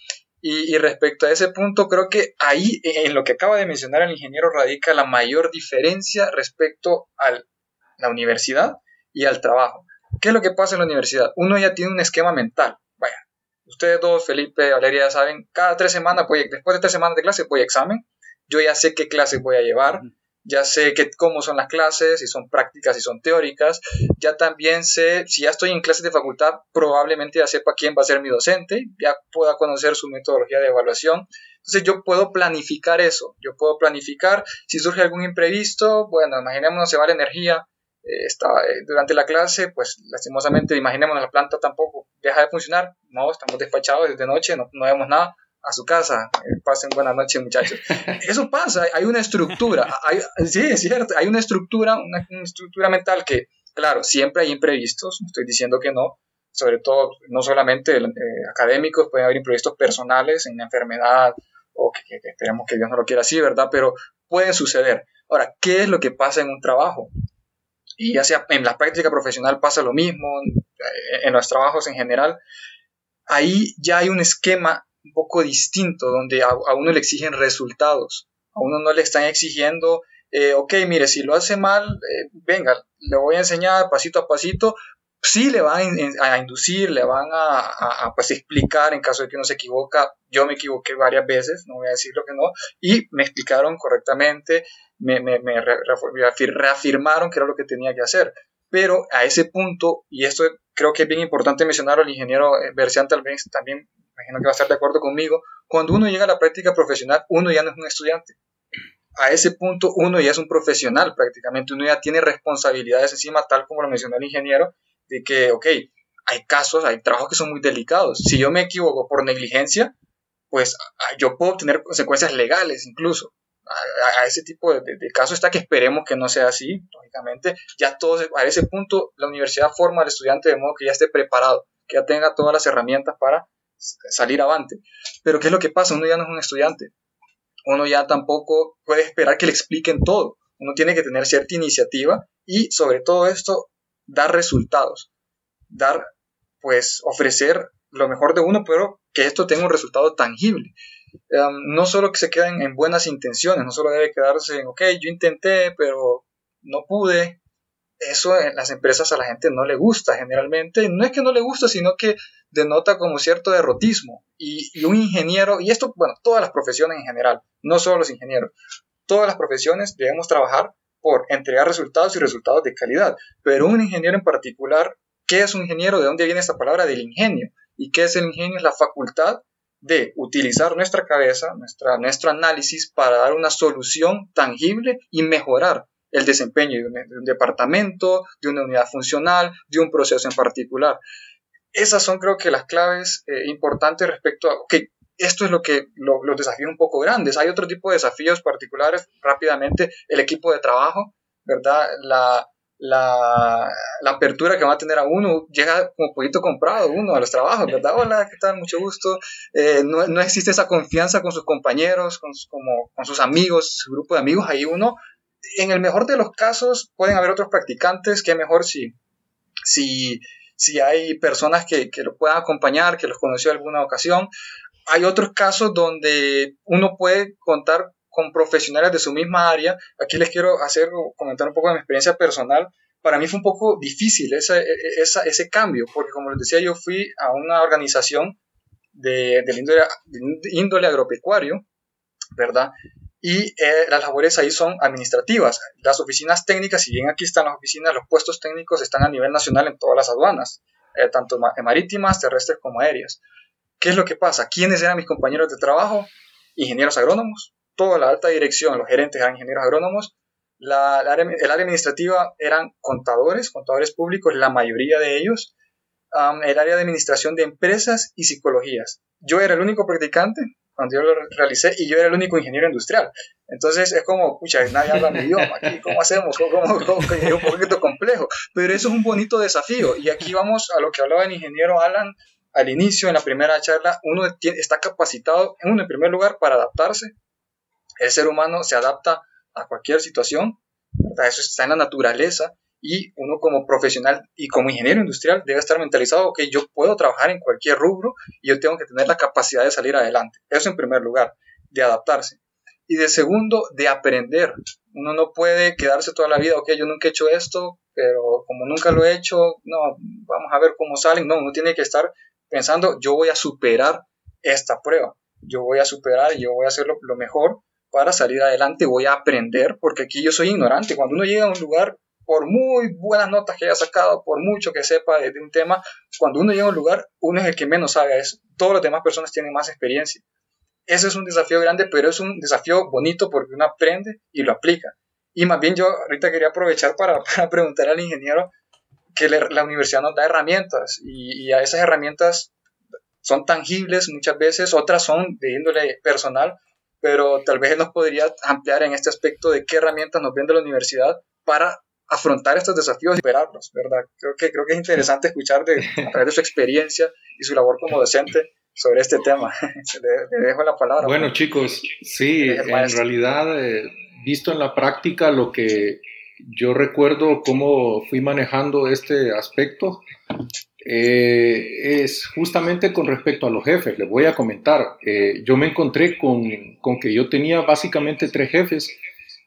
Y, respecto a ese punto, creo que ahí, en lo que acaba de mencionar el ingeniero, radica la mayor diferencia respecto a la universidad y al trabajo. ¿Qué es lo que pasa en la universidad? Uno ya tiene un esquema mental. Vaya, ustedes dos, Felipe, Valeria, ya saben, cada tres semanas, después de tres semanas de clase, voy a examen. Yo ya sé qué clase voy a llevar ya sé que, cómo son las clases, si son prácticas, si son teóricas, ya también sé, si ya estoy en clases de facultad, probablemente ya sepa quién va a ser mi docente, ya pueda conocer su metodología de evaluación. Entonces yo puedo planificar eso, yo puedo planificar, si surge algún imprevisto, bueno, imaginémonos se va la energía eh, eh, durante la clase, pues lastimosamente, imaginémonos la planta tampoco deja de funcionar, no, estamos despachados desde noche, no, no vemos nada, a su casa. Eh, pasen buenas noches, muchachos. Eso pasa, hay una estructura. Hay, sí, es cierto, hay una estructura, una, estructura mental que, claro, siempre hay imprevistos, estoy diciendo que no, sobre todo, no solamente eh, académicos, pueden haber imprevistos personales en una enfermedad o que, esperemos que Dios no lo quiera así, ¿verdad? Pero pueden suceder. Ahora, ¿qué es lo que pasa en un trabajo? Y sea en la práctica profesional pasa lo mismo, en los trabajos en general, ahí ya hay un esquema un poco distinto, donde a, uno le exigen resultados, a uno no le están exigiendo, eh, ok, mire, si lo hace mal, eh, venga, le voy a enseñar pasito a pasito, sí le van a, inducir, le van a, pues, explicar en caso de que uno se equivoca, yo me equivoqué varias veces, no voy a decir lo que no, y me explicaron correctamente, me, reafirmaron que era lo que tenía que hacer. Pero a ese punto, y esto creo que es bien importante mencionarlo, el ingeniero eh, Bercián tal vez también imagino que va a estar de acuerdo conmigo, cuando uno llega a la práctica profesional, uno ya no es un estudiante. A ese punto uno ya es un profesional prácticamente, uno ya tiene responsabilidades encima, tal como lo mencionó el ingeniero, de que, ok, hay casos, hay trabajos que son muy delicados. Si yo me equivoco por negligencia, pues ah, yo puedo obtener consecuencias legales incluso. a, ese tipo de, de, casos está que esperemos que no sea así, lógicamente. Ya todos, a ese punto, la universidad forma al estudiante de modo que ya esté preparado, que ya tenga todas las herramientas para salir avante. Pero ¿qué es lo que pasa? Uno ya no es un estudiante. Uno ya tampoco puede esperar que le expliquen todo. Uno tiene que tener cierta iniciativa y sobre todo esto, dar resultados. Dar, pues, ofrecer lo mejor de uno, pero que esto tenga un resultado tangible. Em, no solo que se queden en buenas intenciones, no solo debe quedarse en, ok, yo intenté, pero no pude. Eso en las empresas a la gente no le gusta generalmente. No es que no le gusta, sino que denota como cierto derrotismo. Y, y un ingeniero, y esto, bueno, todas las profesiones en general, no solo los ingenieros, todas las profesiones debemos trabajar por entregar resultados y resultados de calidad. Pero un ingeniero en particular, ¿qué es un ingeniero? ¿De dónde viene esta palabra del ingenio? ¿Y qué es el ingenio? Es la facultad de utilizar nuestra cabeza, nuestra, nuestro análisis para dar una solución tangible y mejorar el desempeño de un, departamento, de una unidad funcional, de un proceso en particular. Esas son creo que las claves eh, importantes respecto a esto es lo que los desafíos un poco grandes. Hay otro tipo de desafíos particulares, rápidamente, el equipo de trabajo, ¿verdad? La, la, la, apertura que va a tener a uno, llega como poquito comprado uno a los trabajos, ¿verdad? Hola, ¿qué tal? Mucho gusto. Eh, no, no, existe esa confianza con sus compañeros, con sus amigos, su grupo de amigos, ahí uno, en el mejor de los casos, pueden haber otros practicantes, que mejor si, si, si hay personas que, que lo puedan acompañar, que los conoció en alguna ocasión. Hay otros casos donde uno puede contar con profesionales de su misma área. Aquí les quiero hacer, comentar un poco de mi experiencia personal. Para mí fue un poco difícil ese, ese, ese cambio, porque como les decía, yo fui a una organización de, del índole, índole, agropecuario, ¿verdad? Y eh, las labores ahí son administrativas. Las oficinas técnicas, si bien aquí están las oficinas, los puestos técnicos están a nivel nacional en todas las aduanas, eh, tanto marítimas, terrestres como aéreas. ¿Qué es lo que pasa? ¿Quiénes eran mis compañeros de trabajo? Ingenieros agrónomos, toda la alta dirección, los gerentes eran ingenieros agrónomos, la, el área administrativa eran contadores, contadores públicos, la mayoría de ellos, el área de administración de empresas y psicologías. Yo era el único practicante cuando yo lo realicé y yo era el único ingeniero industrial. Entonces es como, pucha, nadie habla mi idioma, aquí, ¿cómo hacemos? ¿Cómo, Es un poquito complejo, pero eso es un bonito desafío y aquí vamos a lo que hablaba el ingeniero Alan al inicio, en la primera charla, uno está capacitado, uno en primer lugar, para adaptarse, el ser humano se adapta a cualquier situación, eso está en la naturaleza y uno como profesional y como ingeniero industrial debe estar mentalizado, que yo puedo trabajar en cualquier rubro y yo tengo que tener la capacidad de salir adelante. Eso en primer lugar, de adaptarse. Y de segundo, de aprender. Uno no puede quedarse toda la vida, ok, yo nunca he hecho esto, pero como nunca lo he hecho, no, vamos a ver cómo salen. No, uno tiene que estar pensando, yo voy a superar esta prueba, yo voy a superar yo voy a hacerlo lo mejor para salir adelante, voy a aprender, porque aquí yo soy ignorante. Cuando uno llega a un lugar, por muy buenas notas que haya sacado, por mucho que sepa de, un tema, cuando uno llega a un lugar, uno es el que menos sabe eso. Todas las demás personas tienen más experiencia. Ese es un desafío grande, pero es un desafío bonito porque uno aprende y lo aplica. Y más bien yo ahorita quería aprovechar para, preguntar al ingeniero que la universidad nos da herramientas y, y a esas herramientas son tangibles muchas veces, otras son de índole personal, pero tal vez él nos podría ampliar en este aspecto de qué herramientas nos brinda la universidad para afrontar estos desafíos y superarlos, ¿verdad? Creo que, creo que es interesante escuchar de, a través de su experiencia y su labor como docente sobre este tema. le, dejo la palabra. Bueno, chicos, sí, en realidad, eh, visto en la práctica, lo que yo recuerdo cómo fui manejando este aspecto eh, es justamente con respecto a los jefes. Les voy a comentar. Eh, yo me encontré con, con, que yo tenía básicamente tres jefes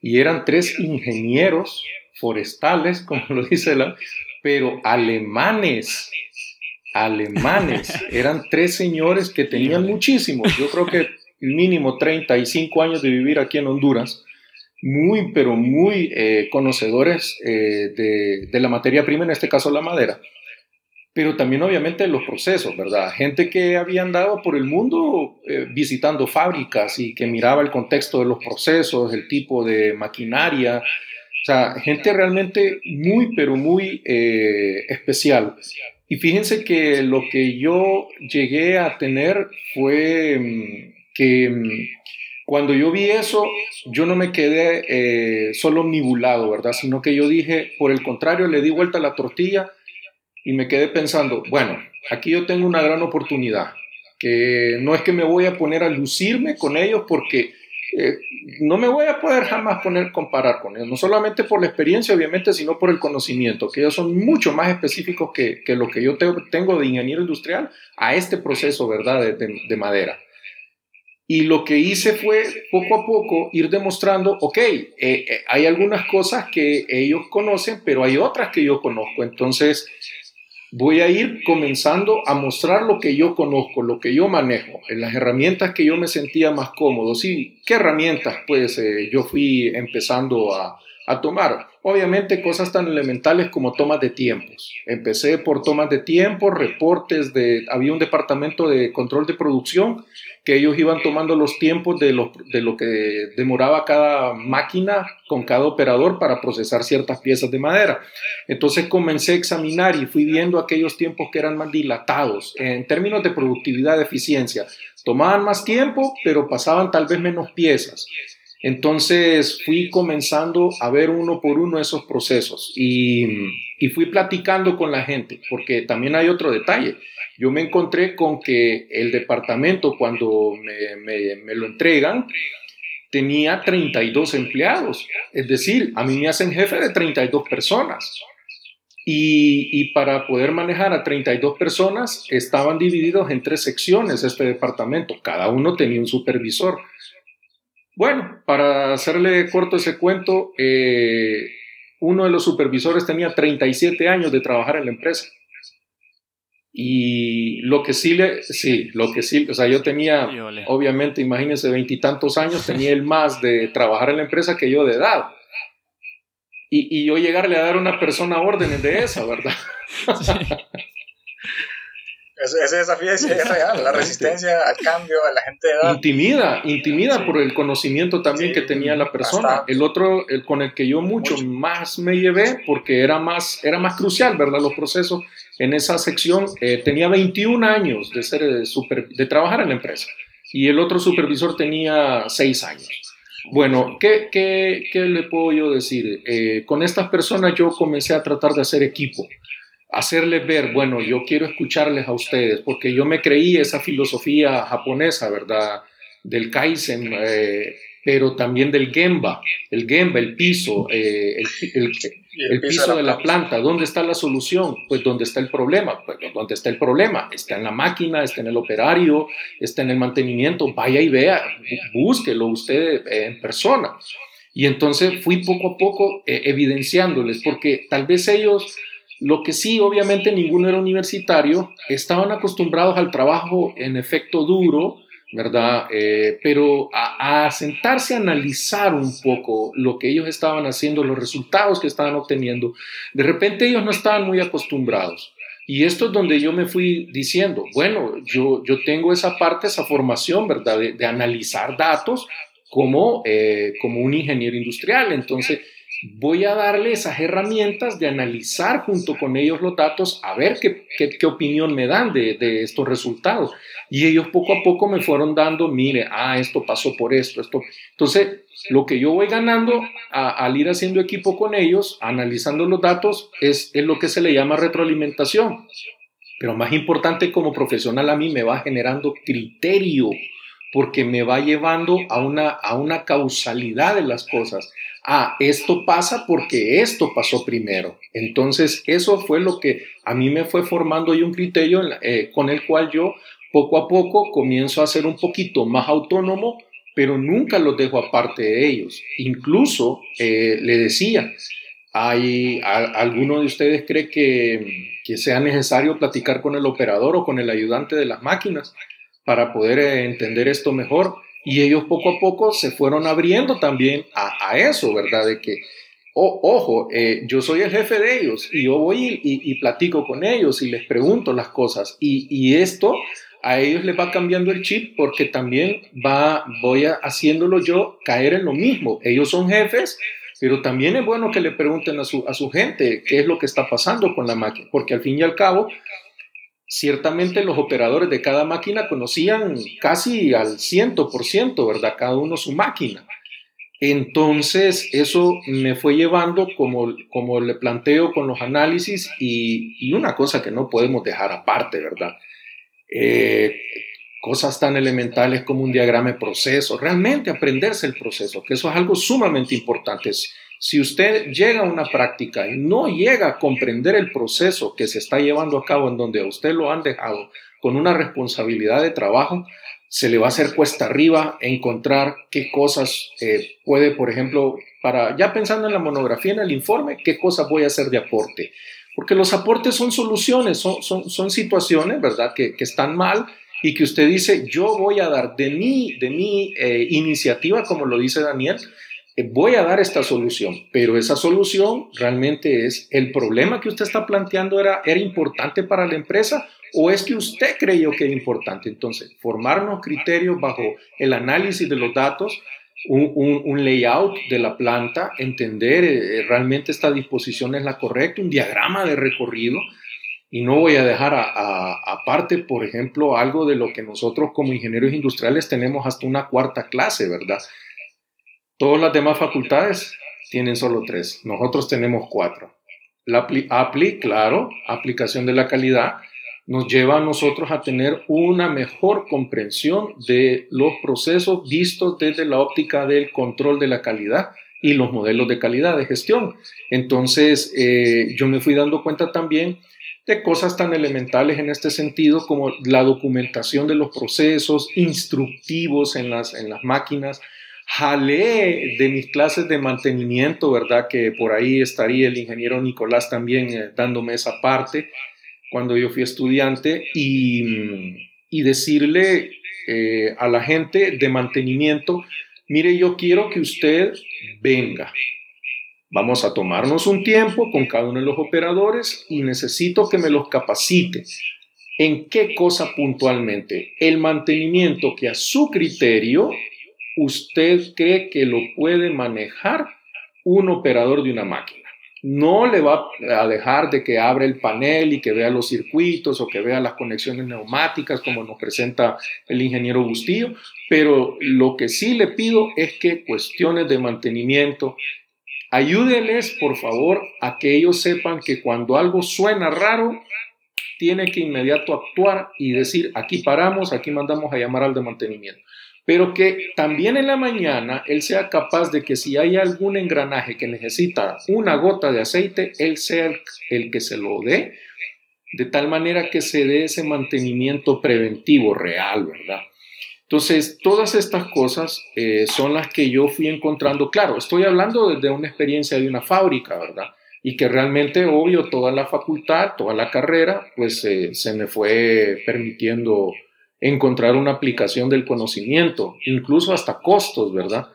y eran tres ingenieros forestales, como lo dice la, pero alemanes. Alemanes. Eran tres señores que tenían muchísimos. Yo creo que mínimo 35 años de vivir aquí en Honduras. Muy, pero muy eh, conocedores de, de la materia prima, en este caso la madera pero también obviamente los procesos, ¿verdad? Gente que había andado por el mundo eh, visitando fábricas y que miraba el contexto de los procesos, el tipo de maquinaria, o sea, gente realmente muy, pero muy eh, especial. Y fíjense que lo que yo llegué a tener fue mm, que mm, Cuando yo vi eso, yo no me quedé eh, solo omnibulado, ¿verdad? Sino que yo dije, por el contrario, le di vuelta a la tortilla y me quedé pensando, bueno, aquí yo tengo una gran oportunidad, que no es que me voy a poner a lucirme con ellos porque eh, no me voy a poder jamás poner comparar con ellos, no solamente por la experiencia, obviamente, sino por el conocimiento, que ellos son mucho más específicos que, que lo que yo tengo de ingeniero industrial a este proceso, ¿verdad?, de, de, madera. Y lo que hice fue poco a poco ir demostrando, ok, eh, eh, hay algunas cosas que ellos conocen, pero hay otras que yo conozco. Entonces, voy a ir comenzando a mostrar lo que yo conozco, lo que yo manejo, en las herramientas que yo me sentía más cómodo. Sí, ¿qué herramientas? Pues eh, yo fui empezando a, a tomar. Obviamente cosas tan elementales como tomas de tiempos. Empecé por tomas de tiempo, reportes de... Había un departamento de control de producción que ellos iban tomando los tiempos de lo, de lo que demoraba cada máquina con cada operador para procesar ciertas piezas de madera. Entonces comencé a examinar y fui viendo aquellos tiempos que eran más dilatados en términos de productividad, de eficiencia. Tomaban más tiempo, pero pasaban tal vez menos piezas. Entonces fui comenzando a ver uno por uno esos procesos y, fui platicando con la gente, porque también hay otro detalle. Yo me encontré con que el departamento cuando me lo entregan tenía 32 empleados, es decir, a mí me hacen jefe de 32 personas. Y, y, para poder manejar a 32 personas estaban divididos en tres secciones este departamento, cada uno tenía un supervisor. Bueno, para hacerle corto ese cuento, eh, uno de los supervisores tenía 37 años de trabajar en la empresa. Y lo que sí le, sí, lo que sí, o sea, yo tenía, obviamente, imagínense, veintitantos años, tenía el más de trabajar en la empresa que yo de edad. Y, y yo llegarle a dar a una persona órdenes de esa, ¿verdad? Sí. Ese, desafío es real, la resistencia al cambio, a la gente de edad. Intimida, intimida por el conocimiento también que tenía la persona. El otro, el con el que yo mucho, más me llevé, porque era más, era más crucial, ¿verdad? Los procesos en esa sección, eh, tenía 21 años de, ser, de, super, de trabajar en la empresa. Y el otro supervisor tenía 6 años. Bueno, ¿qué, qué, qué le puedo yo decir? Eh, con estas personas yo comencé a tratar de hacer equipo hacerles ver, bueno, yo quiero escucharles a ustedes, porque yo me creí esa filosofía japonesa, ¿verdad? Del Kaizen, eh, pero también del Gemba, el Gemba, el piso, eh, el, el, piso de la planta, ¿dónde está la solución? Pues ¿dónde está el problema? Pues ¿dónde está el problema? Está en la máquina, está en el operario, está en el mantenimiento, vaya y vea, búsquelo usted eh, en persona. Y entonces fui poco a poco evidenciándoles, porque tal vez ellos lo que sí, obviamente ninguno era universitario, estaban acostumbrados al trabajo en efecto duro, ¿verdad? Eh, pero a, sentarse a analizar un poco lo que ellos estaban haciendo, los resultados que estaban obteniendo, de repente ellos no estaban muy acostumbrados. Y esto es donde yo me fui diciendo, bueno, yo, yo tengo esa parte, esa formación, ¿verdad? De, analizar datos como, eh, como un ingeniero industrial. Entonces, voy a darle esas herramientas de analizar junto con ellos los datos, a ver qué, qué, opinión me dan de, de, estos resultados. Y ellos poco a poco me fueron dando, mire, ah, esto pasó por esto, esto. Entonces, lo que yo voy ganando al ir haciendo equipo con ellos, analizando los datos, es, es lo que se le llama retroalimentación. Pero más importante como profesional a mí me va generando criterio, porque me va llevando a una, a una causalidad de las cosas ah, esto pasa porque esto pasó primero. Entonces, eso fue lo que a mí me fue formando y un criterio eh, con el cual yo poco a poco comienzo a ser un poquito más autónomo, pero nunca los dejo aparte de ellos. Incluso eh, le decía, ¿hay, ¿alguno de ustedes cree que, que sea necesario platicar con el operador o con el ayudante de las máquinas para poder eh, entender esto mejor? Y ellos poco a poco se fueron abriendo también a, eso, ¿verdad? De que, ojo, eh, yo soy el jefe de ellos y yo voy y, platico con ellos y les pregunto las cosas. Y, esto a ellos les va cambiando el chip porque también va, voy haciéndolo yo caer en lo mismo. Ellos son jefes, pero también es bueno que le pregunten a su, a su gente qué es lo que está pasando con la máquina, porque al fin y al cabo ciertamente los operadores de cada máquina conocían casi al 100%, ¿verdad? Cada uno su máquina. Entonces, eso me fue llevando, como, como le planteo con los análisis, y, una cosa que no podemos dejar aparte, ¿verdad? Eh, cosas tan elementales como un diagrama de proceso, realmente aprenderse el proceso, que eso es algo sumamente importante. Si usted llega a una práctica y no llega a comprender el proceso que se está llevando a cabo en donde a usted lo han dejado con una responsabilidad de trabajo, se le va a hacer cuesta arriba encontrar qué cosas eh, puede, por ejemplo, para ya pensando en la monografía, en el informe, qué cosas voy a hacer de aporte. Porque los aportes son soluciones, son, son, son situaciones, ¿verdad?, que, que, están mal y que usted dice, yo voy a dar de mi, de mi eh, iniciativa, como lo dice Daniel, voy a dar esta solución, pero esa solución realmente es el problema que usted está planteando era, era importante para la empresa o es que usted creyó que era importante. Entonces, formar unos criterios bajo el análisis de los datos, un, layout de la planta, entender eh, eh, realmente esta disposición es la correcta, un diagrama de recorrido. Y no voy a dejar aparte, por ejemplo, algo de lo que nosotros como ingenieros industriales tenemos hasta una cuarta clase, ¿verdad? Todas las demás facultades tienen solo tres, nosotros tenemos cuatro. La APLI, claro, aplicación de la calidad, nos lleva a nosotros a tener una mejor comprensión de los procesos vistos desde la óptica del control de la calidad y los modelos de calidad de gestión. Entonces, eh, yo me fui dando cuenta también de cosas tan elementales en este sentido como la documentación de los procesos instructivos en las, en las máquinas, jalé de mis clases de mantenimiento, ¿verdad? Que por ahí estaría el ingeniero Nicolás también eh, dándome esa parte cuando yo fui estudiante y, y decirle eh, a la gente de mantenimiento, mire, yo quiero que usted venga. Vamos a tomarnos un tiempo con cada uno de los operadores y necesito que me los capacite. ¿En qué cosa puntualmente? El mantenimiento que a su criterio usted cree que lo puede manejar un operador de una máquina. No le va a dejar de que abra el panel y que vea los circuitos o que vea las conexiones neumáticas como nos presenta el ingeniero Bustillo, pero lo que sí le pido es que cuestiones de mantenimiento, ayúdenles por favor a que ellos sepan que cuando algo suena raro, tiene que inmediato actuar y decir, aquí paramos, aquí mandamos a llamar al de mantenimiento pero que también en la mañana él sea capaz de que si hay algún engranaje que necesita una gota de aceite, él sea el, que se lo dé, de tal manera que se dé ese mantenimiento preventivo real, ¿verdad? Entonces, todas estas cosas eh, son las que yo fui encontrando. Claro, estoy hablando de una experiencia de una fábrica, ¿verdad? Y que realmente, obvio, toda la facultad, toda la carrera, pues eh, se me fue permitiendo encontrar una aplicación del conocimiento, incluso hasta costos, ¿verdad?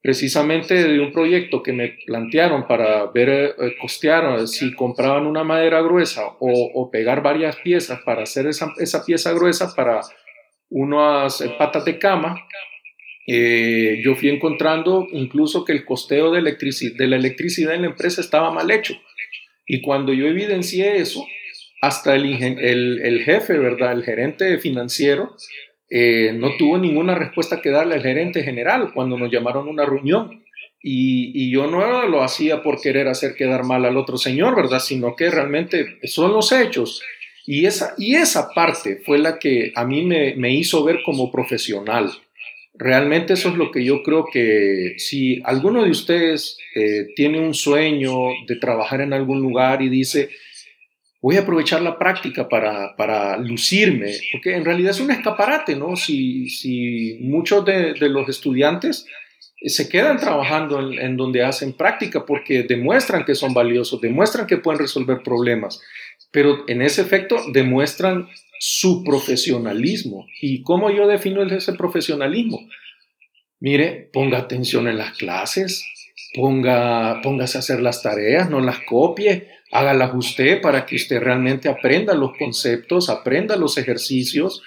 Precisamente de un proyecto que me plantearon para ver, eh, costear si compraban una madera gruesa o, pegar varias piezas para hacer esa, pieza gruesa para unas eh, patas de cama, eh, yo fui encontrando incluso que el costeo de, de la electricidad en la empresa estaba mal hecho. Y cuando yo evidencié eso, hasta el, el, jefe, ¿verdad? El gerente financiero eh, no tuvo ninguna respuesta que darle al gerente general cuando nos llamaron a una reunión. Y, y, yo no lo hacía por querer hacer quedar mal al otro señor, ¿verdad? Sino que realmente son los hechos. Y esa, y esa parte fue la que a mí me, me hizo ver como profesional. Realmente eso es lo que yo creo que si alguno de ustedes eh, tiene un sueño de trabajar en algún lugar y dice, voy a aprovechar la práctica para, para, lucirme, porque en realidad es un escaparate, ¿no? Si, si muchos de, de, los estudiantes se quedan trabajando en, en, donde hacen práctica porque demuestran que son valiosos, demuestran que pueden resolver problemas, pero en ese efecto demuestran su profesionalismo. ¿Y cómo yo defino ese profesionalismo? Mire, ponga atención en las clases, ponga, póngase a hacer las tareas, no las copie, hágalas usted para que usted realmente aprenda los conceptos, aprenda los ejercicios.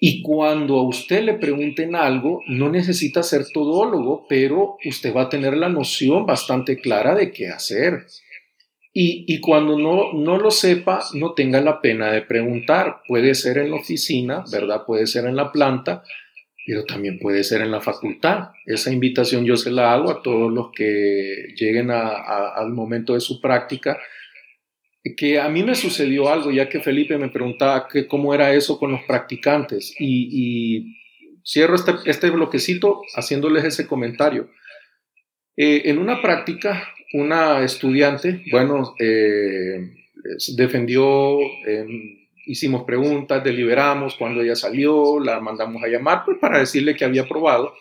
Y cuando a usted le pregunten algo, no necesita ser todólogo, pero usted va a tener la noción bastante clara de qué hacer. Y, cuando no, no lo sepa, no tenga la pena de preguntar. Puede ser en la oficina, ¿verdad? Puede ser en la planta, pero también puede ser en la facultad. Esa invitación yo se la hago a todos los que lleguen al momento de su práctica. Que a mí me sucedió algo, ya que Felipe me preguntaba que cómo era eso con los practicantes. Y, cierro este, este bloquecito haciéndoles ese comentario. Eh, en una práctica, una estudiante, bueno, eh, defendió, em, hicimos preguntas, deliberamos cuando ella salió, la mandamos a llamar pues, para decirle que había aprobado,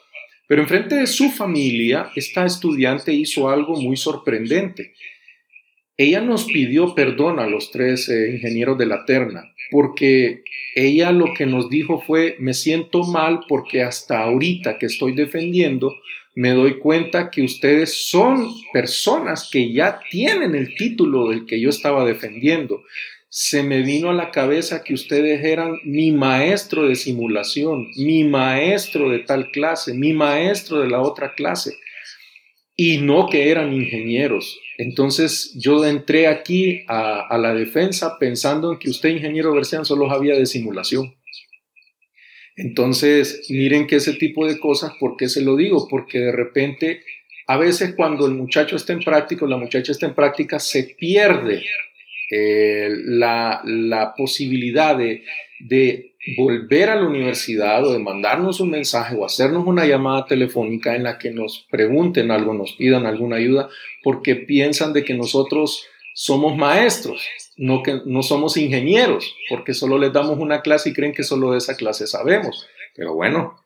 pero enfrente de su familia, esta estudiante hizo algo muy sorprendente. Ella nos pidió perdón a los tres eh, ingenieros de la terna, porque ella lo que nos dijo fue, me siento mal porque hasta ahorita que estoy defendiendo, me doy cuenta que ustedes son personas que ya tienen el título del que yo estaba defendiendo. Se me vino a la cabeza que ustedes eran mi maestro de simulación, mi maestro de tal clase, mi maestro de la otra clase, y no que eran ingenieros. Entonces yo entré aquí a, la defensa pensando en que usted, ingeniero Bercián, solo había de simulación. Entonces, miren que ese tipo de cosas, ¿por qué se lo digo? Porque de repente, a veces cuando el muchacho está en práctica o la muchacha está en práctica, se pierde eh, la, posibilidad de, de volver a la universidad o de mandarnos un mensaje o hacernos una llamada telefónica en la que nos pregunten algo, nos pidan alguna ayuda, porque piensan de que nosotros somos maestros, no, que, no somos ingenieros, porque solo les damos una clase y creen que solo de esa clase sabemos. Pero bueno,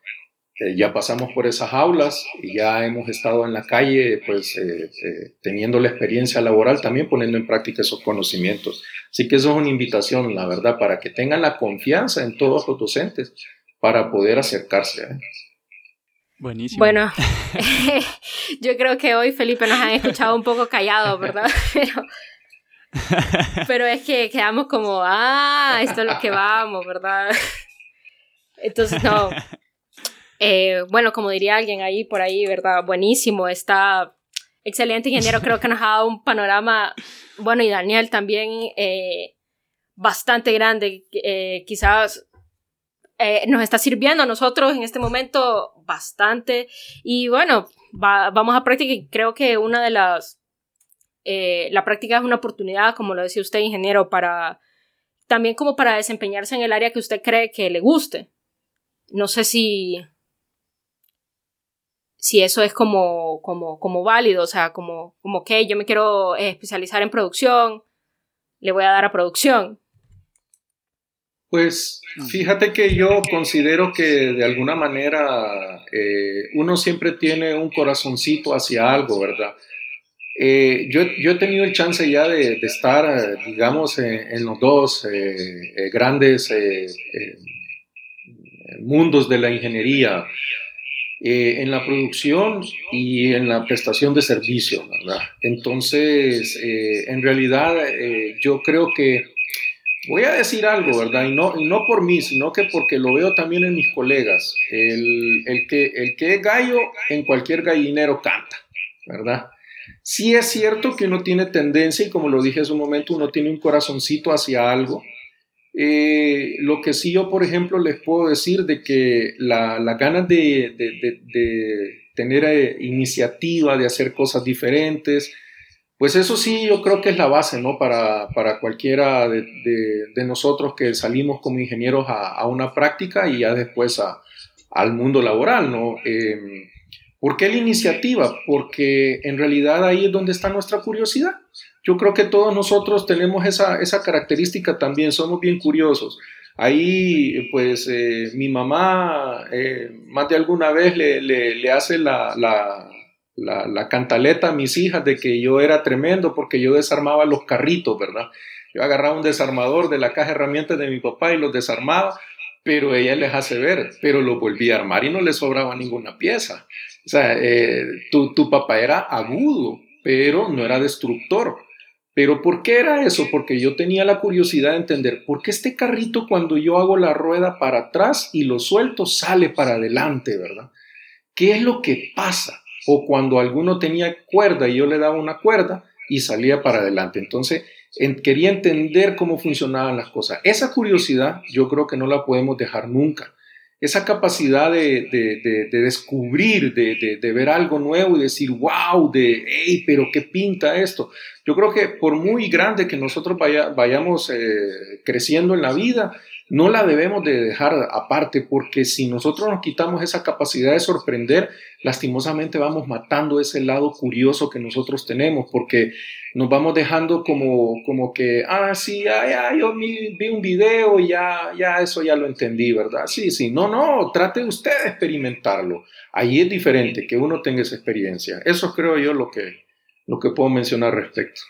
eh, ya pasamos por esas aulas y ya hemos estado en la calle, pues eh, eh, teniendo la experiencia laboral, también poniendo en práctica esos conocimientos. Así que eso es una invitación, la verdad, para que tengan la confianza en todos los docentes para poder acercarse. Buenísimo. Bueno, yo creo que hoy Felipe nos ha escuchado un poco callado, ¿verdad? Pero pero es que quedamos como, ah, esto es lo que vamos, ¿verdad? Entonces, no. Eh, bueno, como diría alguien ahí por ahí, ¿verdad? Buenísimo, está excelente ingeniero, creo que nos ha dado un panorama, bueno, y Daniel también eh, bastante grande, eh, quizás nos está sirviendo a nosotros en este momento bastante, y bueno, vamos a practicar, creo que una de las eh, la práctica es una oportunidad, como lo decía usted, ingeniero, para también como para desempeñarse en el área que usted cree que le guste. No sé si si eso es como, como, como válido, o sea, como, como que yo me quiero especializar en producción, le voy a dar a producción. Pues fíjate que yo considero que de alguna manera eh, uno siempre tiene un corazoncito hacia algo, ¿verdad? Eh, yo, yo, he tenido el chance ya de, estar, digamos, en, los dos eh, eh, grandes mundos de la ingeniería, en la producción y en la prestación de servicio, ¿verdad? Entonces, en realidad, yo creo que voy a decir algo, ¿verdad? Y no, y no por mí, sino que porque lo veo también en mis colegas. El, el, que, el que es gallo en cualquier gallinero canta, ¿verdad? Sí es cierto que uno tiene tendencia, y como lo dije hace un momento, uno tiene un corazoncito hacia algo. Eh, lo que sí yo, por ejemplo, les puedo decir de que la, ganas de, tener eh, iniciativa, de hacer cosas diferentes, pues eso sí yo creo que es la base, ¿no? Para, cualquiera de, nosotros que salimos como ingenieros a, una práctica y ya después al mundo laboral, ¿no? Eh, ¿Por qué la iniciativa? Porque en realidad ahí es donde está nuestra curiosidad. Yo creo que todos nosotros tenemos esa, esa característica también, somos bien curiosos. Ahí, pues, eh, mi mamá eh, más de alguna vez le, le, hace la, la, la, cantaleta a mis hijas de que yo era tremendo porque yo desarmaba los carritos, ¿verdad? Yo agarraba un desarmador de la caja de herramientas de mi papá y los desarmaba, pero ella les hace ver, pero lo volví a armar y no le sobraba ninguna pieza. O sea, eh, tu, tu papá era agudo, pero no era destructor. Pero ¿por qué era eso? Porque yo tenía la curiosidad de entender por qué este carrito cuando yo hago la rueda para atrás y lo suelto sale para adelante, ¿verdad? ¿Qué es lo que pasa? O cuando alguno tenía cuerda y yo le daba una cuerda, y salía para adelante. Entonces, quería entender cómo funcionaban las cosas. Esa curiosidad yo creo que no la podemos dejar nunca. Esa capacidad de, descubrir, de, ver algo nuevo y decir, wow, de, hey, pero qué pinta esto. Yo creo que por muy grande que nosotros vayamos eh, creciendo en la vida, no la debemos de dejar aparte porque si nosotros nos quitamos esa capacidad de sorprender, lastimosamente vamos matando ese lado curioso que nosotros tenemos porque nos vamos dejando como, como que, ah, sí, ya, yo vi un video y ya, ya eso ya lo entendí, ¿verdad? Sí, sí, no, no, trate usted de experimentarlo. Ahí es diferente que uno tenga esa experiencia. Eso creo yo lo que, lo que puedo mencionar al respecto.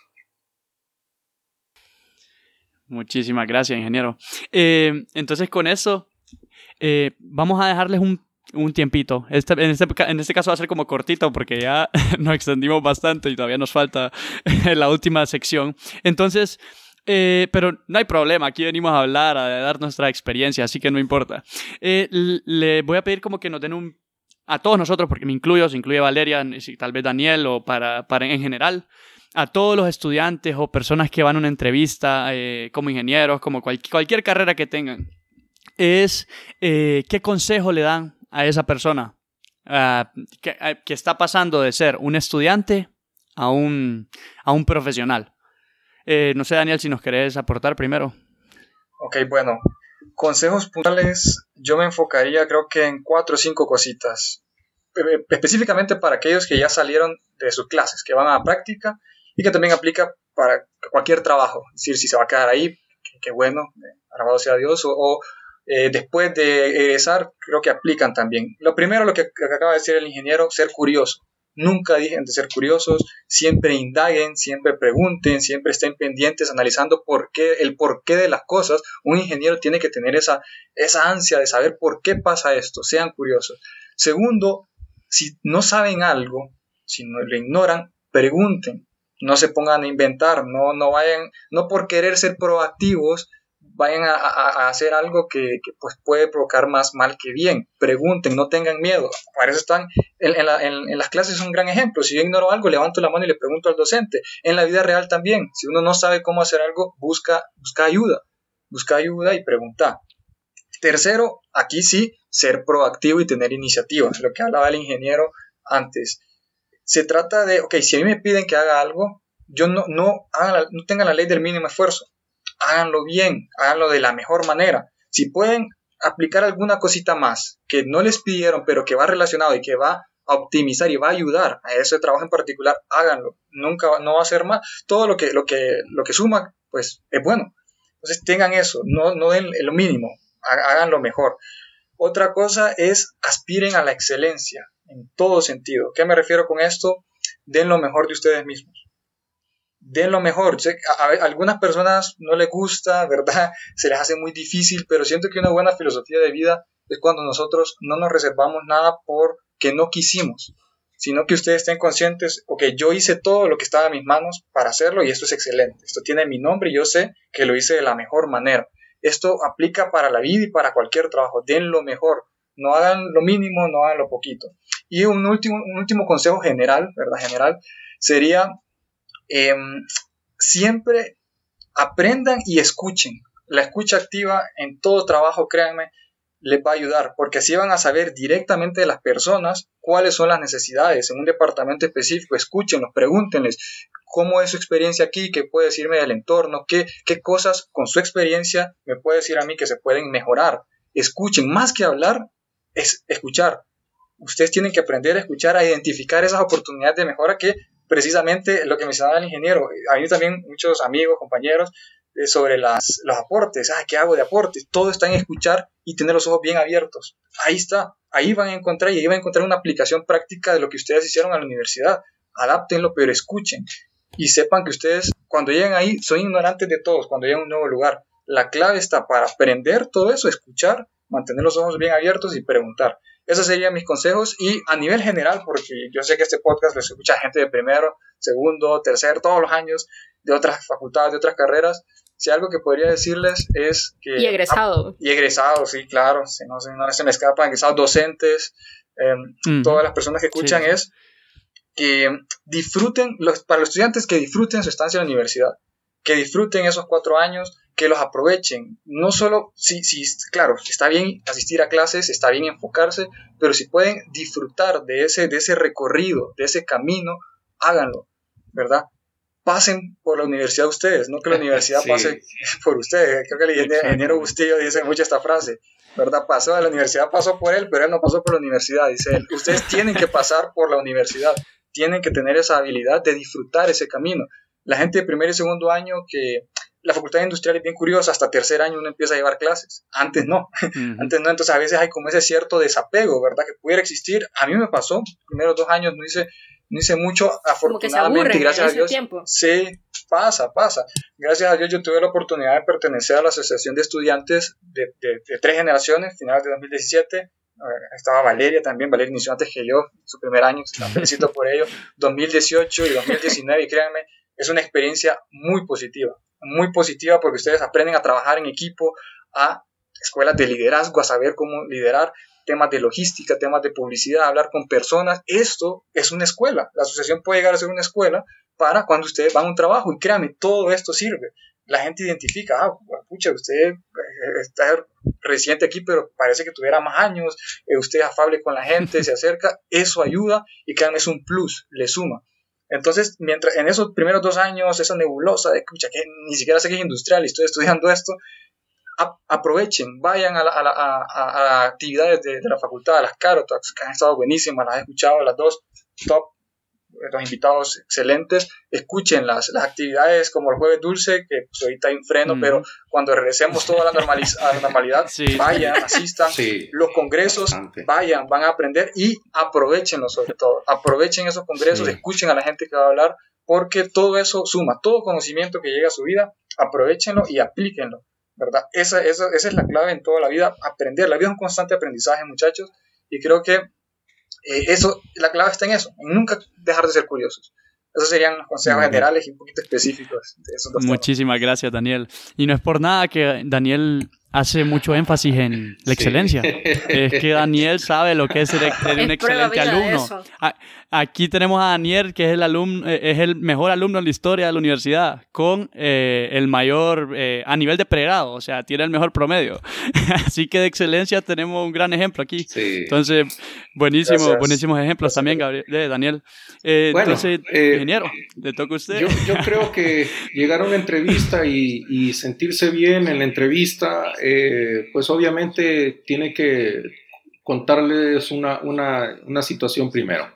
Muchísimas gracias, ingeniero. Eh, entonces, con eso, eh, vamos a dejarles un, un tiempito. Este, en, este, en, este, caso va a ser como cortito porque ya nos extendimos bastante y todavía nos falta la última sección. Entonces, eh, pero no hay problema, aquí venimos a hablar, a dar nuestra experiencia, así que no importa. le voy a pedir como que nos den un... A todos nosotros, porque me incluyo, se incluye Valeria, tal vez Daniel o para, para en general, a todos los estudiantes o personas que van a una entrevista eh, como ingenieros, como cualquier carrera que tengan, es eh, qué consejo le dan a esa persona que, está pasando de ser un estudiante a un, a un profesional. Eh, no sé, Daniel, si nos querés aportar primero. Ok, bueno, consejos puntuales, yo me enfocaría creo que en cuatro o cinco cositas, específicamente para aquellos que ya salieron de sus clases, que van a práctica y que también aplica para cualquier trabajo. Es decir, si se va a quedar ahí, qué bueno, alabado sea Dios, o, eh, después de egresar, creo que aplican también. Lo primero, lo que, acaba de decir el ingeniero, ser curioso. Nunca dejen de ser curiosos, siempre indaguen, siempre pregunten, siempre estén pendientes analizando por qué, el porqué de las cosas. Un ingeniero tiene que tener esa, esa ansia de saber por qué pasa esto, sean curiosos. Segundo, si no saben algo, si no lo ignoran, pregunten no se pongan a inventar, no, no vayan, no por querer ser proactivos, vayan a, hacer algo que, pues puede provocar más mal que bien. Pregunten, no tengan miedo. Para eso están, en, las clases es un gran ejemplo. Si yo ignoro algo, levanto la mano y le pregunto al docente. En la vida real también, si uno no sabe cómo hacer algo, busca, busca ayuda. Busca ayuda y pregunta. Tercero, aquí sí, ser proactivo y tener iniciativa, lo que hablaba el ingeniero antes se trata de, ok, si a mí me piden que haga algo, yo no, no, no tengan la ley del mínimo esfuerzo. Háganlo bien, háganlo de la mejor manera. Si pueden aplicar alguna cosita más que no les pidieron, pero que va relacionado y que va a optimizar y va a ayudar a ese trabajo en particular, háganlo. Nunca no va a ser más. Todo lo que, lo que, lo que suma, pues es bueno. Entonces tengan eso, no, no den lo mínimo, hagan lo mejor. Otra cosa es aspiren a la excelencia en todo sentido. ¿Qué me refiero con esto? Den lo mejor de ustedes mismos. Den lo mejor. A, algunas personas no les gusta, ¿verdad? Se les hace muy difícil, pero siento que una buena filosofía de vida es cuando nosotros no nos reservamos nada porque no quisimos, sino que ustedes estén conscientes, ok, yo hice todo lo que estaba en mis manos para hacerlo y esto es excelente. Esto tiene mi nombre y yo sé que lo hice de la mejor manera. Esto aplica para la vida y para cualquier trabajo. Den lo mejor. No hagan lo mínimo, no hagan lo poquito. Y un último, un último consejo general, ¿verdad? General, sería em, siempre aprendan y escuchen. La escucha activa en todo trabajo, créanme, les va a ayudar, porque así van a saber directamente de las personas cuáles son las necesidades en un departamento específico. Escúchenlos, pregúntenles cómo es su experiencia aquí, qué puede decirme del entorno, qué, qué cosas con su experiencia me puede decir a mí que se pueden mejorar. Escuchen, más que hablar, es escuchar ustedes tienen que aprender a escuchar, a identificar esas oportunidades de mejora que precisamente lo que mencionaba el ingeniero, a mí también muchos amigos, compañeros, eh, sobre las, los aportes, ah, ¿qué hago de aportes? Todo está en escuchar y tener los ojos bien abiertos. Ahí está, ahí van a encontrar y ahí van a encontrar una aplicación práctica de lo que ustedes hicieron a la universidad. Adáptenlo, pero escuchen y sepan que ustedes cuando lleguen ahí son ignorantes de todos, cuando lleguen a un nuevo lugar. La clave está para aprender todo eso, escuchar, mantener los ojos bien abiertos y preguntar. Esos serían mis consejos y a nivel general, porque yo sé que este podcast lo escucha gente de primero, segundo, tercer, todos los años, de otras facultades, de otras carreras. Si algo que podría decirles es que... Y egresado. y egresado, sí, claro. Si no, no se me escapan, egresados docentes, em, todas las personas que escuchan es que disfruten, los, para los estudiantes que disfruten su estancia en la universidad, que disfruten esos cuatro años, que los aprovechen. No solo, si, si, claro, está bien asistir a clases, está bien enfocarse, pero si pueden disfrutar de ese, de ese recorrido, de ese camino, háganlo, ¿verdad? Pasen por la universidad ustedes, no que la universidad pase por ustedes. Creo que el ingeniero Bustillo dice mucho esta frase, ¿verdad? Pasó a la universidad, pasó por él, pero él no pasó por la universidad, dice él. Ustedes tienen que pasar por la universidad, tienen que tener esa habilidad de disfrutar ese camino. La gente de primer y segundo año que la facultad industrial es bien curiosa, hasta tercer año uno empieza a llevar clases, antes no, antes no, entonces a veces hay como ese cierto desapego, ¿verdad? Que pudiera existir, a mí me pasó, primeros dos años no hice, no hice mucho, afortunadamente, gracias a Dios, sí, pasa, pasa, gracias a Dios yo tuve la oportunidad de pertenecer a la Asociación de Estudiantes de, tres generaciones, finales de 2017, estaba Valeria también, Valeria inició antes que yo, su primer año, la felicito por ello, 2018 y 2019, y créanme, es una experiencia muy positiva, muy positiva porque ustedes aprenden a trabajar en equipo, a escuelas de liderazgo, a saber cómo liderar, temas de logística, temas de publicidad, hablar con personas. Esto es una escuela. La asociación puede llegar a ser una escuela para cuando ustedes van a un trabajo y créanme, todo esto sirve. La gente identifica, ah, pucha, usted eh, está reciente aquí, pero parece que tuviera más años, eh, usted es afable con la gente, se acerca, eso ayuda y créanme, es un plus, le suma. Entonces, mientras en esos primeros dos años, esa nebulosa de, escucha, que ni siquiera sé que es industrial y estoy estudiando esto, aprovechen, vayan a, a, actividades de, de, la facultad, a las carotas, que han estado buenísimas, las he escuchado, las dos top, los invitados excelentes, escuchen las, las actividades como el jueves dulce, que pues ahorita hay un freno, pero cuando regresemos toda la, a la normalidad, vayan, asistan, los congresos, vayan, van a aprender y aprovechenlo sobre todo, aprovechen esos congresos, escuchen a la gente que va a hablar, porque todo eso suma, todo conocimiento que llega a su vida, aprovechenlo y aplíquenlo, ¿verdad? Esa, esa, esa es la clave en toda la vida, aprender, la vida es un constante aprendizaje, muchachos, y creo que eh, eso, la clave está en eso, en nunca dejar de ser curiosos. Esos serían los consejos generales y un poquito específicos de esos dos Muchísimas gracias, Daniel. Y no es por nada que Daniel hace mucho énfasis en la excelencia. Es que Daniel sabe lo que es ser, un excelente alumno. Aquí tenemos a Daniel, que es el, alumno, eh, es el mejor alumno en la historia de la universidad, con eh, el mayor, eh, a nivel de pregrado, o sea, tiene el mejor promedio. Así que de excelencia tenemos un gran ejemplo aquí. Entonces, buenísimo, buenísimos ejemplos también, Gabriel, Daniel. entonces, ingeniero, le toca a usted. Yo, creo que llegar a una entrevista y, y sentirse bien en la entrevista eh, pues obviamente tiene que contarles una, una, situación primero,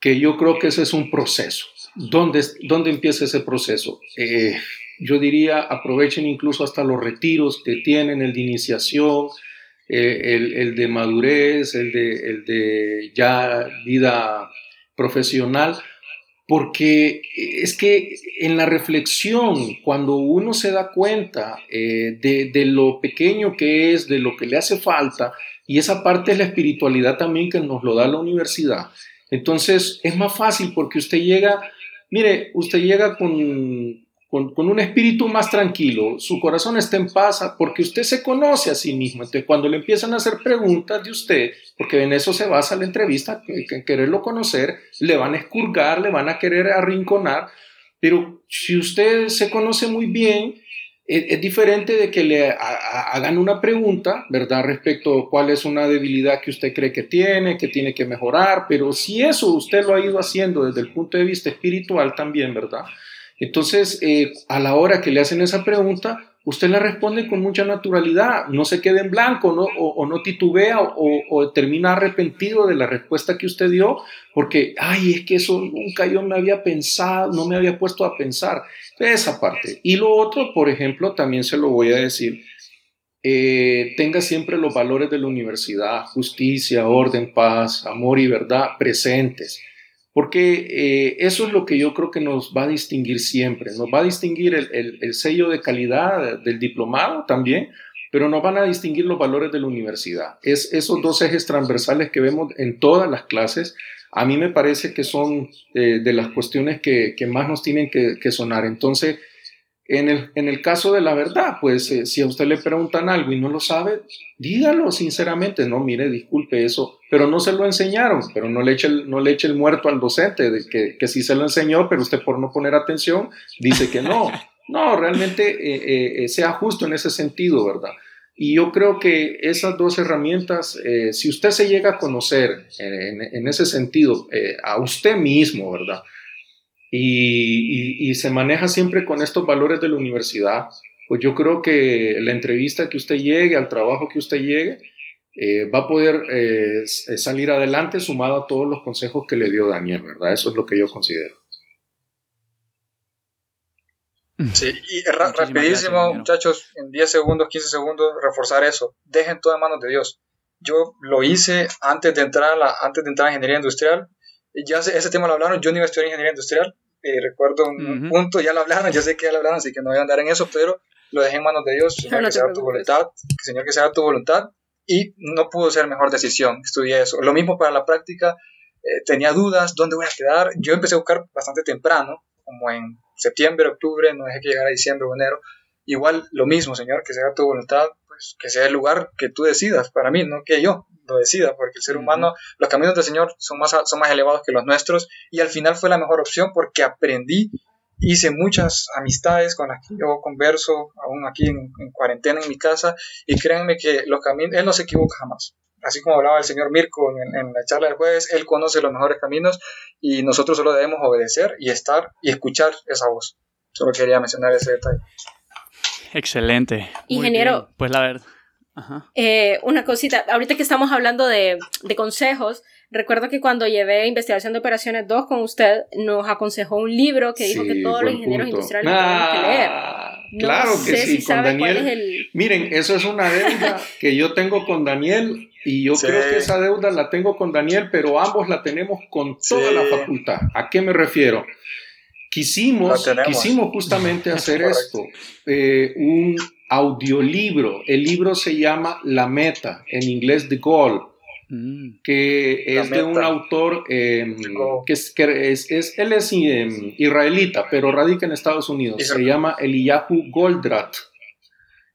que yo creo que ese es un proceso. ¿Dónde, dónde empieza ese proceso? Eh, yo diría, aprovechen incluso hasta los retiros que tienen, el de iniciación, eh, el, el, de madurez, el de, el de ya vida profesional, porque es que en la reflexión, cuando uno se da cuenta eh, de, lo pequeño que es, de lo que le hace falta, y esa parte es la espiritualidad también que nos lo da la universidad, entonces es más fácil porque usted llega, mire, usted llega con, con, un espíritu más tranquilo, su corazón está en paz porque usted se conoce a sí mismo. Entonces, cuando le empiezan a hacer preguntas de usted, porque en eso se basa la entrevista, en quererlo conocer, le van a escurgar, le van a querer arrinconar, pero si usted se conoce muy bien, es, diferente de que le hagan una pregunta, ¿verdad? Respecto a cuál es una debilidad que usted cree que tiene, que tiene que mejorar, pero si eso usted lo ha ido haciendo desde el punto de vista espiritual también, ¿verdad? Entonces, eh, a la hora que le hacen esa pregunta, usted la responde con mucha naturalidad, no se quede en blanco ¿no? O, no titubea o, termina arrepentido de la respuesta que usted dio, porque, ay, es que eso nunca yo me había pensado, no me había puesto a pensar. Esa parte. Y lo otro, por ejemplo, también se lo voy a decir, eh, tenga siempre los valores de la universidad, justicia, orden, paz, amor y verdad presentes porque eh, eso es lo que yo creo que nos va a distinguir siempre, nos va a distinguir el, sello de calidad del diplomado también, pero nos van a distinguir los valores de la universidad. Es esos dos ejes transversales que vemos en todas las clases, a mí me parece que son eh, de las cuestiones que, más nos tienen que, sonar. Entonces, en el, en el, caso de la verdad, pues eh, si a usted le preguntan algo y no lo sabe, dígalo sinceramente, no, mire, disculpe eso, pero no se lo enseñaron, pero no le eche el, no le eche el muerto al docente, de que, que sí se lo enseñó, pero usted por no poner atención dice que no. No, realmente eh, eh, eh, sea justo en ese sentido, ¿verdad? Y yo creo que esas dos herramientas, si usted se llega a conocer en, en ese sentido a usted mismo, ¿verdad? Y, y, se maneja siempre con estos valores de la universidad, pues yo creo que la entrevista que usted llegue, al trabajo que usted llegue, va a poder salir adelante sumado a todos los consejos que le dio Daniel, ¿verdad? Eso es lo que yo considero. Sí, y rapidísimo, muchachos, en 10 segundos, 15 segundos, reforzar eso. Dejen todo en manos de Dios. Yo lo hice antes de entrar a, la, antes de entrar en ingeniería industrial. Ya ese tema lo hablaron, yo no iba a estudiar ingeniería industrial. Eh, recuerdo un punto, ya lo hablaron, yo sé que ya lo hablaron, así que no voy a andar en eso, pero lo dejé en manos de Dios. Señor, que sea tu voluntad, Señor, que sea tu voluntad. Y no pudo ser mejor decisión, estudié eso. Lo mismo para la práctica, eh, tenía dudas, ¿dónde voy a quedar? Yo empecé a buscar bastante temprano, como en septiembre, octubre, no deje que llegara diciembre o enero. Igual lo mismo, Señor, que sea tu voluntad, pues que sea el lugar que tú decidas para mí, no que yo lo decida, porque el ser humano, los caminos del Señor son más, son más elevados que los nuestros y al final fue la mejor opción porque aprendí, hice muchas amistades con las que yo converso, aún aquí en, en cuarentena en mi casa y créanme que los caminos, Él no se equivoca jamás así como hablaba el señor Mirko en, la charla del jueves, él conoce los mejores caminos y nosotros solo debemos obedecer y estar y escuchar esa voz. Solo quería mencionar ese detalle. Excelente. Ingeniero. Pues la verdad. Eh, una cosita, ahorita que estamos hablando de, consejos, recuerdo que cuando llevé investigación de operaciones 2 con usted, nos aconsejó un libro que dijo que todos los ingenieros industriales ah, que leer. claro que sí, con Daniel. Miren, eso es una deuda que yo tengo con Daniel y yo creo que esa deuda la tengo con Daniel, pero ambos la tenemos con toda la facultad. ¿A qué me refiero? Quisimos, quisimos justamente hacer esto, eh, un audiolibro. El libro se llama La Meta, en inglés The Goal, mm. que es de un autor em, que, es, que es, él es em, israelita, pero radica en Estados Unidos. Se llama Eliyahu Goldratt.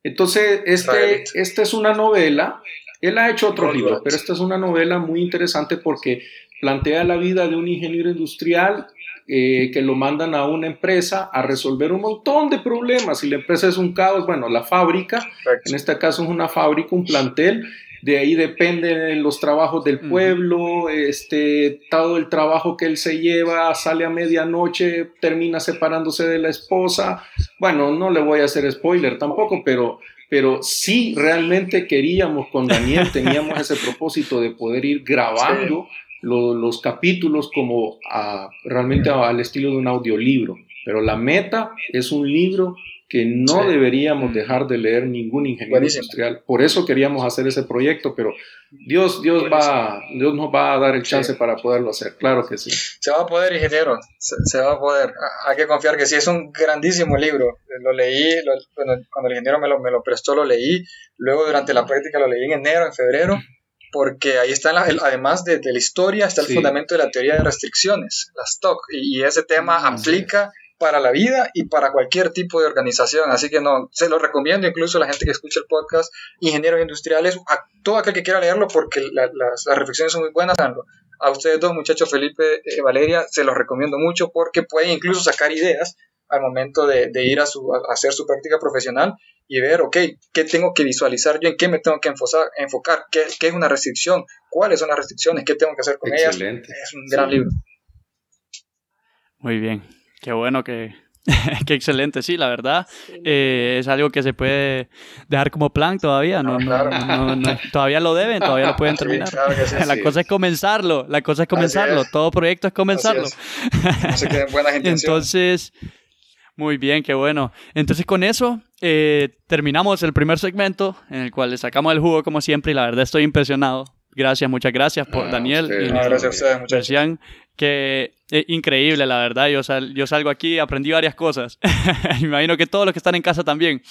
Entonces, este, esta es una novela él ha hecho otros libros, pero esta es una novela muy interesante porque plantea la vida de un ingeniero industrial eh, que lo mandan a una empresa a resolver un montón de problemas. Si la empresa es un caos, bueno, la fábrica, en este caso es una fábrica, un plantel, de ahí dependen los trabajos del pueblo, este, todo el trabajo que él se lleva, sale a medianoche, termina separándose de la esposa. Bueno, no le voy a hacer spoiler tampoco, pero pero sí realmente queríamos con Daniel, teníamos ese propósito de poder ir grabando los capítulos como realmente al estilo de un audiolibro, pero la meta es un libro que no deberíamos dejar de leer ningún ingeniero industrial. Por eso queríamos hacer ese proyecto, pero Dios, Dios, va, Dios nos va a dar el chance para poderlo hacer, claro que sí. Se va a poder, ingeniero, se, va a poder. Hay que confiar que sí, es un grandísimo libro. Lo leí, cuando, el ingeniero me lo, me lo prestó, lo leí. Luego durante la práctica lo leí en enero, en febrero porque ahí está, además de, la historia, está el fundamento de la teoría de restricciones, la stock, y, ese tema aplica para la vida y para cualquier tipo de organización. Así que no, se lo recomiendo incluso a la gente que escucha el podcast, ingenieros industriales, a todo aquel que quiera leerlo porque las, reflexiones son muy buenas. A ustedes dos, muchachos, Felipe y eh, Valeria, se los recomiendo mucho porque pueden incluso sacar ideas al momento de, ir a, su, hacer su práctica profesional y ver, ok, ¿qué tengo que visualizar yo? ¿En qué me tengo que enfocar? enfocar ¿Qué, es una restricción? ¿Cuáles son las restricciones? ¿Qué tengo que hacer con ellas? Es un gran libro. Muy bien. Qué bueno que, Qué excelente, sí, la verdad. Eh, es algo que se puede dejar como plan todavía. No, todavía lo deben, todavía lo pueden terminar. la cosa es comenzarlo, la cosa es comenzarlo. Todo proyecto es comenzarlo. Entonces, muy bien, qué bueno. Entonces con eso eh, terminamos el primer segmento en el cual le sacamos el jugo como siempre y la verdad estoy impresionado. Gracias, muchas gracias por ah, Daniel. y gracias a ustedes, que es increíble, la verdad. Yo, salgo aquí, aprendí varias cosas. me imagino que todos los que están en casa también.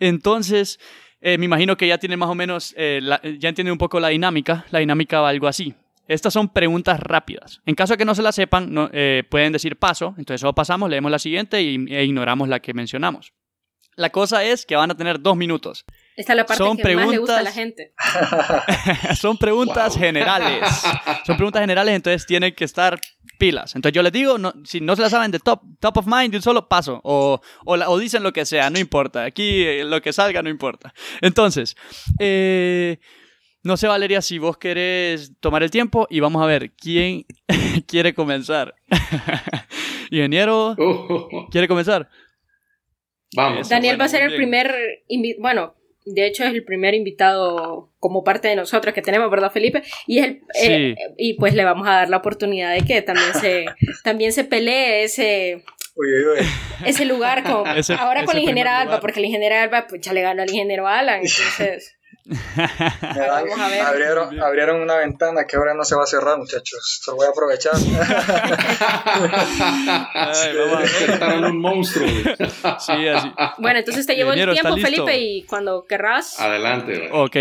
Entonces, eh, me imagino que ya tienen más o menos, eh, ya entienden un poco la dinámica. La dinámica va algo así. Estas son preguntas rápidas. En caso de que no se la sepan, eh, pueden decir paso. Entonces, solo pasamos, leemos la siguiente e ignoramos la que mencionamos. La cosa es que van a tener dos minutos. Esta es la parte Son que más le gusta a la preguntas- gente. Son preguntas Wow. generales. Son preguntas generales, entonces tienen que estar pilas. Entonces yo les digo, no- si no se la saben de top, top of mind, de un solo paso. O, o, la- o dicen lo que sea, no importa. Aquí eh, lo que salga no importa. Entonces, eh, no sé, Valeria, si vos querés tomar el tiempo y vamos a ver quién quiere comenzar. Ingeniero, oh. ¿quiere comenzar? Vamos. Daniel bueno, va a ser el primer, bueno, de hecho es el primer invitado como parte de nosotros que tenemos, ¿verdad, Felipe? Y es el, Sí. eh, y pues le vamos a dar la oportunidad de que también se, también se pelee ese, Uy, uy, uy. ese lugar con, Ese- ahora con la ingeniera Alba, lugar. porque la ingeniera Alba pues ya le ganó al ingeniero Alan, entonces Me dan- a ver. abrieron, una ventana que ahora no se va a cerrar, muchachos. Lo voy a aprovechar. Ay, un monstruo. güey. Sí, así. bueno, entonces te llevo el Ingeniero, ¿está tiempo? Felipe, y cuando querrás, Adelante. güey. Ok.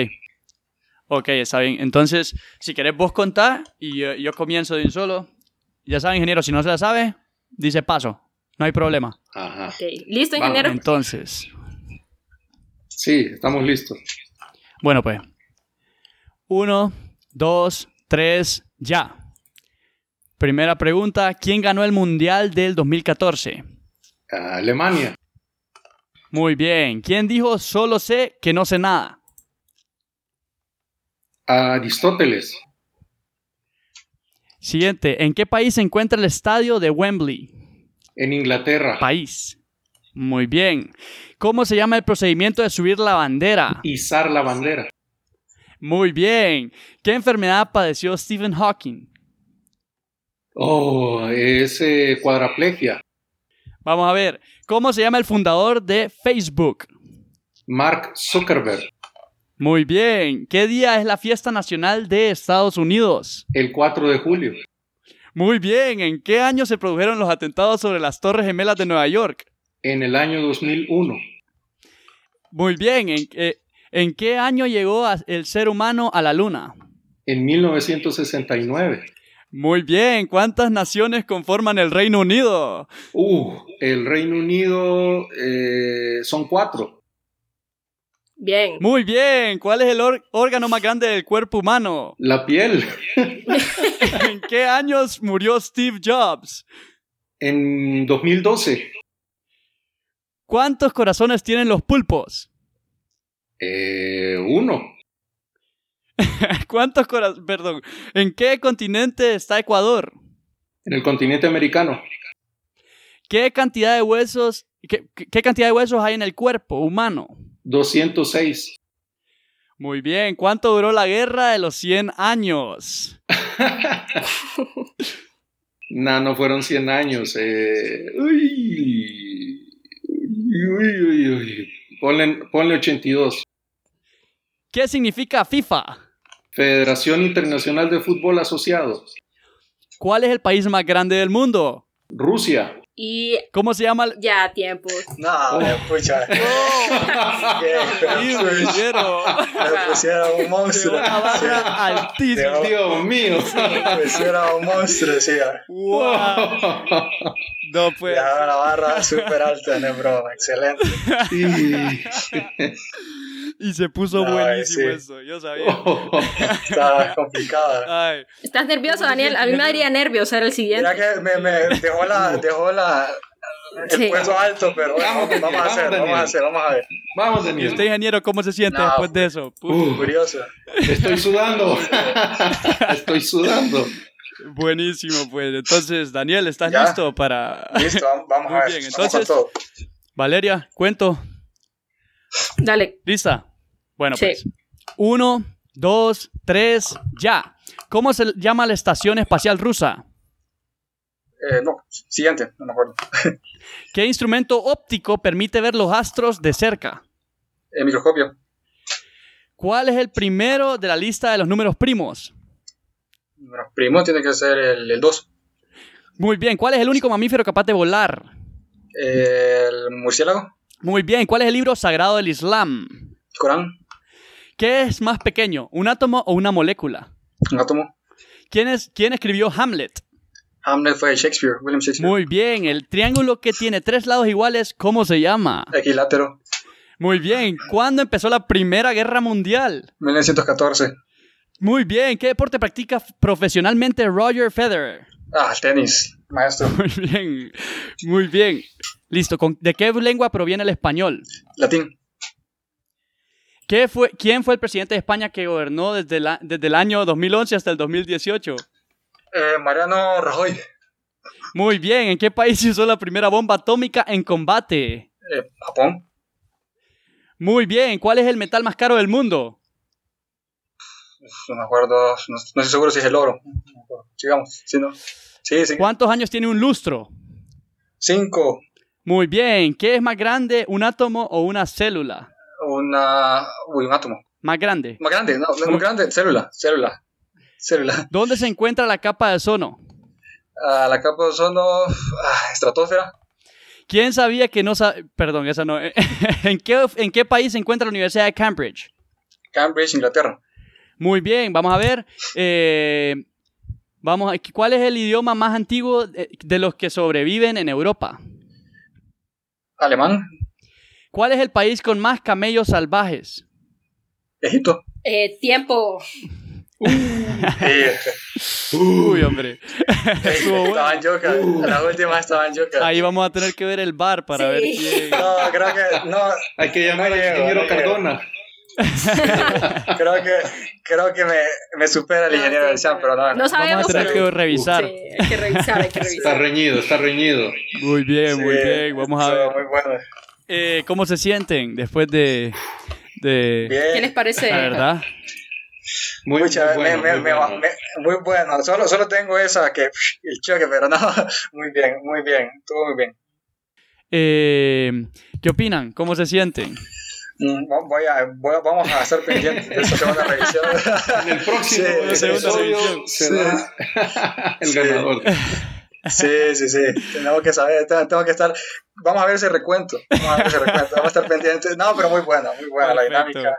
Ok, está bien. Entonces, si querés vos contar y yo, yo comienzo de un solo. Ya saben, ingeniero, si no se la sabe, dice paso. No hay problema. Ajá. Ok. ¿listo, Vamos. ingeniero? Entonces, Sí, estamos listos. Bueno pues. Uno, dos, tres, ya. Primera pregunta, ¿quién ganó el Mundial del 2014? Alemania. Muy bien. ¿Quién dijo solo sé que no sé nada? Aristóteles. Siguiente, ¿en qué país se encuentra el estadio de Wembley? En Inglaterra. País. Muy bien. ¿Cómo se llama el procedimiento de subir la bandera? Izar la bandera. Muy bien. ¿Qué enfermedad padeció Stephen Hawking? Oh, es eh, cuadraplegia. Vamos a ver. ¿Cómo se llama el fundador de Facebook? Mark Zuckerberg. Muy bien. ¿Qué día es la fiesta nacional de Estados Unidos? El 4 de julio. Muy bien. ¿En qué año se produjeron los atentados sobre las Torres Gemelas de Nueva York? En el año 2001. Muy bien. ¿En, eh, ¿en qué año llegó a- el ser humano a la luna? En 1969. Muy bien. ¿Cuántas naciones conforman el Reino Unido? Uh, el Reino Unido eh, son cuatro. Bien. Muy bien. ¿Cuál es el órgano más grande del cuerpo humano? La piel. ¿En qué años murió Steve Jobs? En 2012. ¿Cuántos corazones tienen los pulpos? Eh, uno. ¿Cuántos corazones? Perdón. ¿En qué continente está Ecuador? En el continente americano. ¿Qué cantidad de huesos, qué, cantidad de huesos hay en el cuerpo humano? 206. Muy bien. ¿Cuánto duró la guerra de los 100 años? No, no fueron 100 años. eh, uy, uy, uy, uy. Ponle, ponle 82. ¿Qué significa FIFA? Federación Internacional de Fútbol Asociado. ¿Cuál es el país más grande del mundo? Rusia. Y ¿Cómo se llama? el- ya, tiempo. No, me pucha. Sí, ingeniero. Me pusiera un monstruo. Una barra altísima. Dios mío. Me pusiera un monstruo, sí. Wow. No puede Dejaba ser. la barra súper alta, no, bro. Excelente. Sí. Y se puso Ay, buenísimo sí. eso. Yo sabía. Está complicada. Ay. ¿Estás nervioso, Daniel? A mí me daría nervios ser el siguiente. Mira que me, me dejó la, dejó la, el Sí. puesto alto, pero bueno, Vamos, vamos a hacer, vamos, vamos a hacer, vamos a ver. Vamos, ¿Y Daniel. usted, ingeniero, cómo se siente No, después de eso? Uh, Curioso. estoy sudando. estoy sudando. Buenísimo, pues. Entonces, Daniel, ¿estás Ya. listo para. Listo, vamos, Muy a ver. bien, entonces- todo. Valeria, cuento. Dale. ¿Lista? Bueno, Sí. pues. Uno, dos, tres, ya. ¿Cómo se llama la estación espacial rusa? Eh, no, siguiente, no me acuerdo. ¿Qué instrumento óptico permite ver los astros de cerca? El microscopio. ¿Cuál es el primero de la lista de los números primos? Bueno, primo tiene que ser el 2. Muy bien. ¿Cuál es el único mamífero capaz de volar? El murciélago. Muy bien. ¿Cuál es el libro sagrado del Islam? Corán. ¿Qué es más pequeño, un átomo o una molécula? Un átomo. ¿Quién, es, quién escribió Hamlet? Hamlet fue Shakespeare, William Shakespeare. Muy bien. El triángulo que tiene tres lados iguales, ¿cómo se llama? Equilátero. Muy bien. ¿Cuándo empezó la Primera Guerra Mundial? 1914. Muy bien. ¿Qué deporte practica profesionalmente Roger Federer? Ah, tenis, maestro. Muy bien. Muy bien. Listo. ¿De qué lengua proviene el español? Latín. ¿Qué fue, ¿Quién fue el presidente de España que gobernó desde, la, desde el año 2011 hasta el 2018? Eh, Mariano Rajoy. Muy bien. ¿En qué país se usó la primera bomba atómica en combate? Eh, Japón. Muy bien. ¿Cuál es el metal más caro del mundo? No me acuerdo. No, estoy seguro si es el oro. Sigamos. Sí, no. sí, sí. ¿Cuántos años tiene un lustro? Cinco. Muy bien. ¿Qué es más grande, un átomo o una célula? Una. Uy, un átomo. Más grande. Más grande, no, más grande. Célula. Célula. ¿Dónde se encuentra la capa de ozono? Ah, la capa de ozono. Ah, estratosfera. ¿Quién sabía que no sabe... Perdón, esa no. ¿En qué, ¿En qué país se encuentra la Universidad de Cambridge? Cambridge, Inglaterra. Muy bien, vamos a ver. Eh, vamos a, ¿Cuál es el idioma más antiguo de, los que sobreviven en Europa? Alemán. ¿Cuál es el país con más camellos salvajes? Egipto. Eh, tiempo. Uy, hombre. Estaban yucas. La última estaban yucas. Ahí vamos a tener que ver el bar para ver quién. No, creo que. No, Hay que llamar al ingeniero Cardona. creo que, creo que me, me supera el ingeniero del Sean, pero no. No sabemos. Vamos a tener que revisar. Sí, hay que revisar, hay que revisar. Está reñido, está reñido. Muy bien, muy bien. Vamos a ver. Muy bueno. Eh, ¿Cómo se sienten después de. de... Bien. ¿Qué les parece? La verdad. Muy, Mucha, muy, bueno, me, muy, me, bueno. Me, muy, bueno. Solo, solo tengo esa que el choque, pero no. Muy bien, muy bien. Estuvo muy bien. Eh, ¿Qué opinan? ¿Cómo se sienten? Mm, voy a, voy a, vamos a estar pendientes de esa segunda revisión. En el próximo sí, episodio será el ganador. Sí, sí, sí. Tenemos que saber, tengo que estar. Vamos a ver ese recuento. Vamos a ver ese recuento. Vamos a estar pendientes. No, pero muy buena, muy buena Perfecto. la dinámica.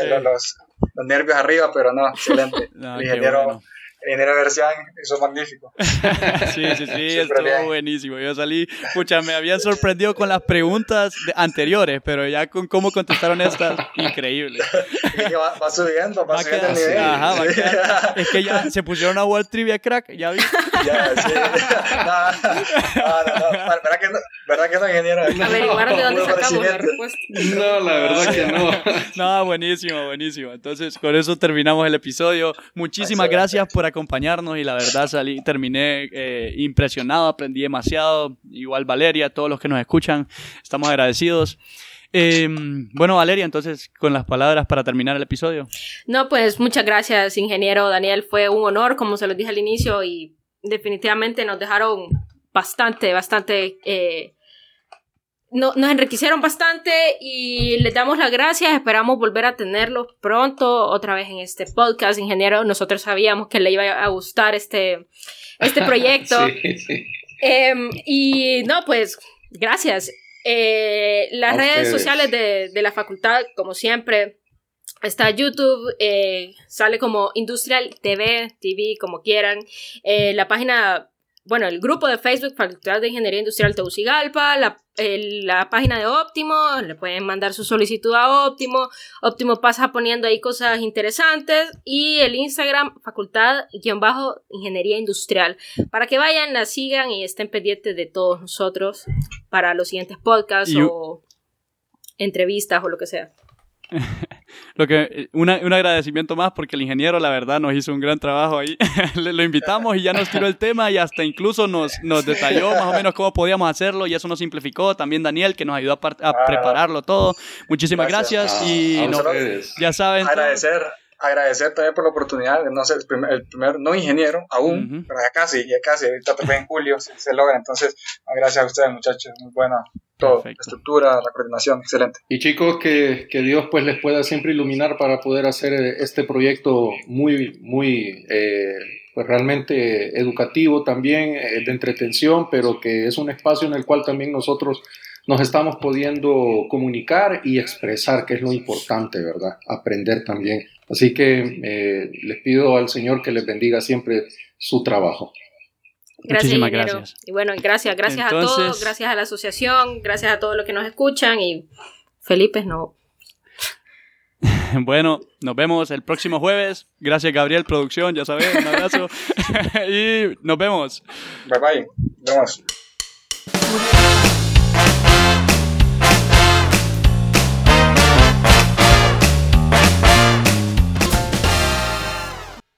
Eh, los, los, los, nervios arriba, pero no, excelente. No, el ingeniero, bueno. El ingeniero Versián hizo magnífico. sí, sí, sí, estuvo bien. buenísimo. Yo salí, pucha, me habían sorprendido con las preguntas de, anteriores, pero ya con cómo contestaron estas, increíble. Va, va, subiendo, va, va subiendo quedar, el nivel. Ajá, va quedar, es que ya se pusieron a World Trivia Crack, ya vi. Ya, sí. No, no, no, no. ¿Verdad que no, ¿verdad que no ingeniero? Averiguar de dónde sacamos la respuesta. No, la verdad que no. No, buenísimo, buenísimo. Entonces, con eso terminamos el episodio. Muchísimas gracias por acompañarnos y la verdad salí, terminé eh, impresionado, aprendí demasiado. Igual Valeria, todos los que nos escuchan, estamos agradecidos. Eh, bueno, Valeria, entonces, con las palabras para terminar el episodio. No, pues muchas gracias, ingeniero Daniel. Fue un honor, como se los dije al inicio, y definitivamente nos dejaron bastante, bastante... Eh, no, nos enriquecieron bastante y les damos las gracias. Esperamos volver a tenerlos pronto otra vez en este podcast, ingeniero. Nosotros sabíamos que le iba a gustar este, este proyecto. sí, sí. Eh, y no, pues gracias. Eh, las A redes ustedes. sociales de, de la facultad, como siempre, está YouTube, eh, sale como Industrial TV, TV, como quieran. Eh, la página, bueno, el grupo de Facebook, Facultad de Ingeniería Industrial Tegucigalpa, la, el- la página de Óptimo, le pueden mandar su solicitud a Óptimo. Óptimo pasa poniendo ahí cosas interesantes. Y el Instagram, Facultad-Ingeniería Industrial para que vayan, la sigan y estén pendientes de todos nosotros para los siguientes podcasts Y- o entrevistas o lo que sea. Lo que, una, un agradecimiento más porque el ingeniero, la verdad, nos hizo un gran trabajo ahí. Lo invitamos y ya nos tiró el tema y hasta incluso nos, nos detalló más o menos cómo podíamos hacerlo y eso nos simplificó. También Daniel, que nos ayudó a, Ah. prepararlo todo. Muchísimas Gracias. gracias, A- y no- ya saben. todo. Agradecer, también por la oportunidad de no ser el primer, el primer no ingeniero aún, pero ya casi, ya casi, ahorita también en julio se, se logra. Entonces, gracias a ustedes, muchachos, muy buena todo, Perfecto. la estructura, la coordinación, excelente. Y chicos, que, que Dios pues les pueda siempre iluminar para poder hacer eh, este proyecto muy, muy, eh, pues realmente educativo también, eh, de entretención, pero que es un espacio en el cual también nosotros nos estamos pudiendo comunicar y expresar, que es lo importante, ¿verdad? Aprender también. Así que eh, les pido al Señor que les bendiga siempre su trabajo. Gracias, Muchísimas gracias. Y bueno, gracias, gracias a todos, gracias a la asociación, gracias a todos los que nos escuchan y Felipe no. Bueno, nos vemos el próximo jueves. Gracias Gabriel Producción, ya sabes, un abrazo y nos vemos. Bye bye, nos vemos.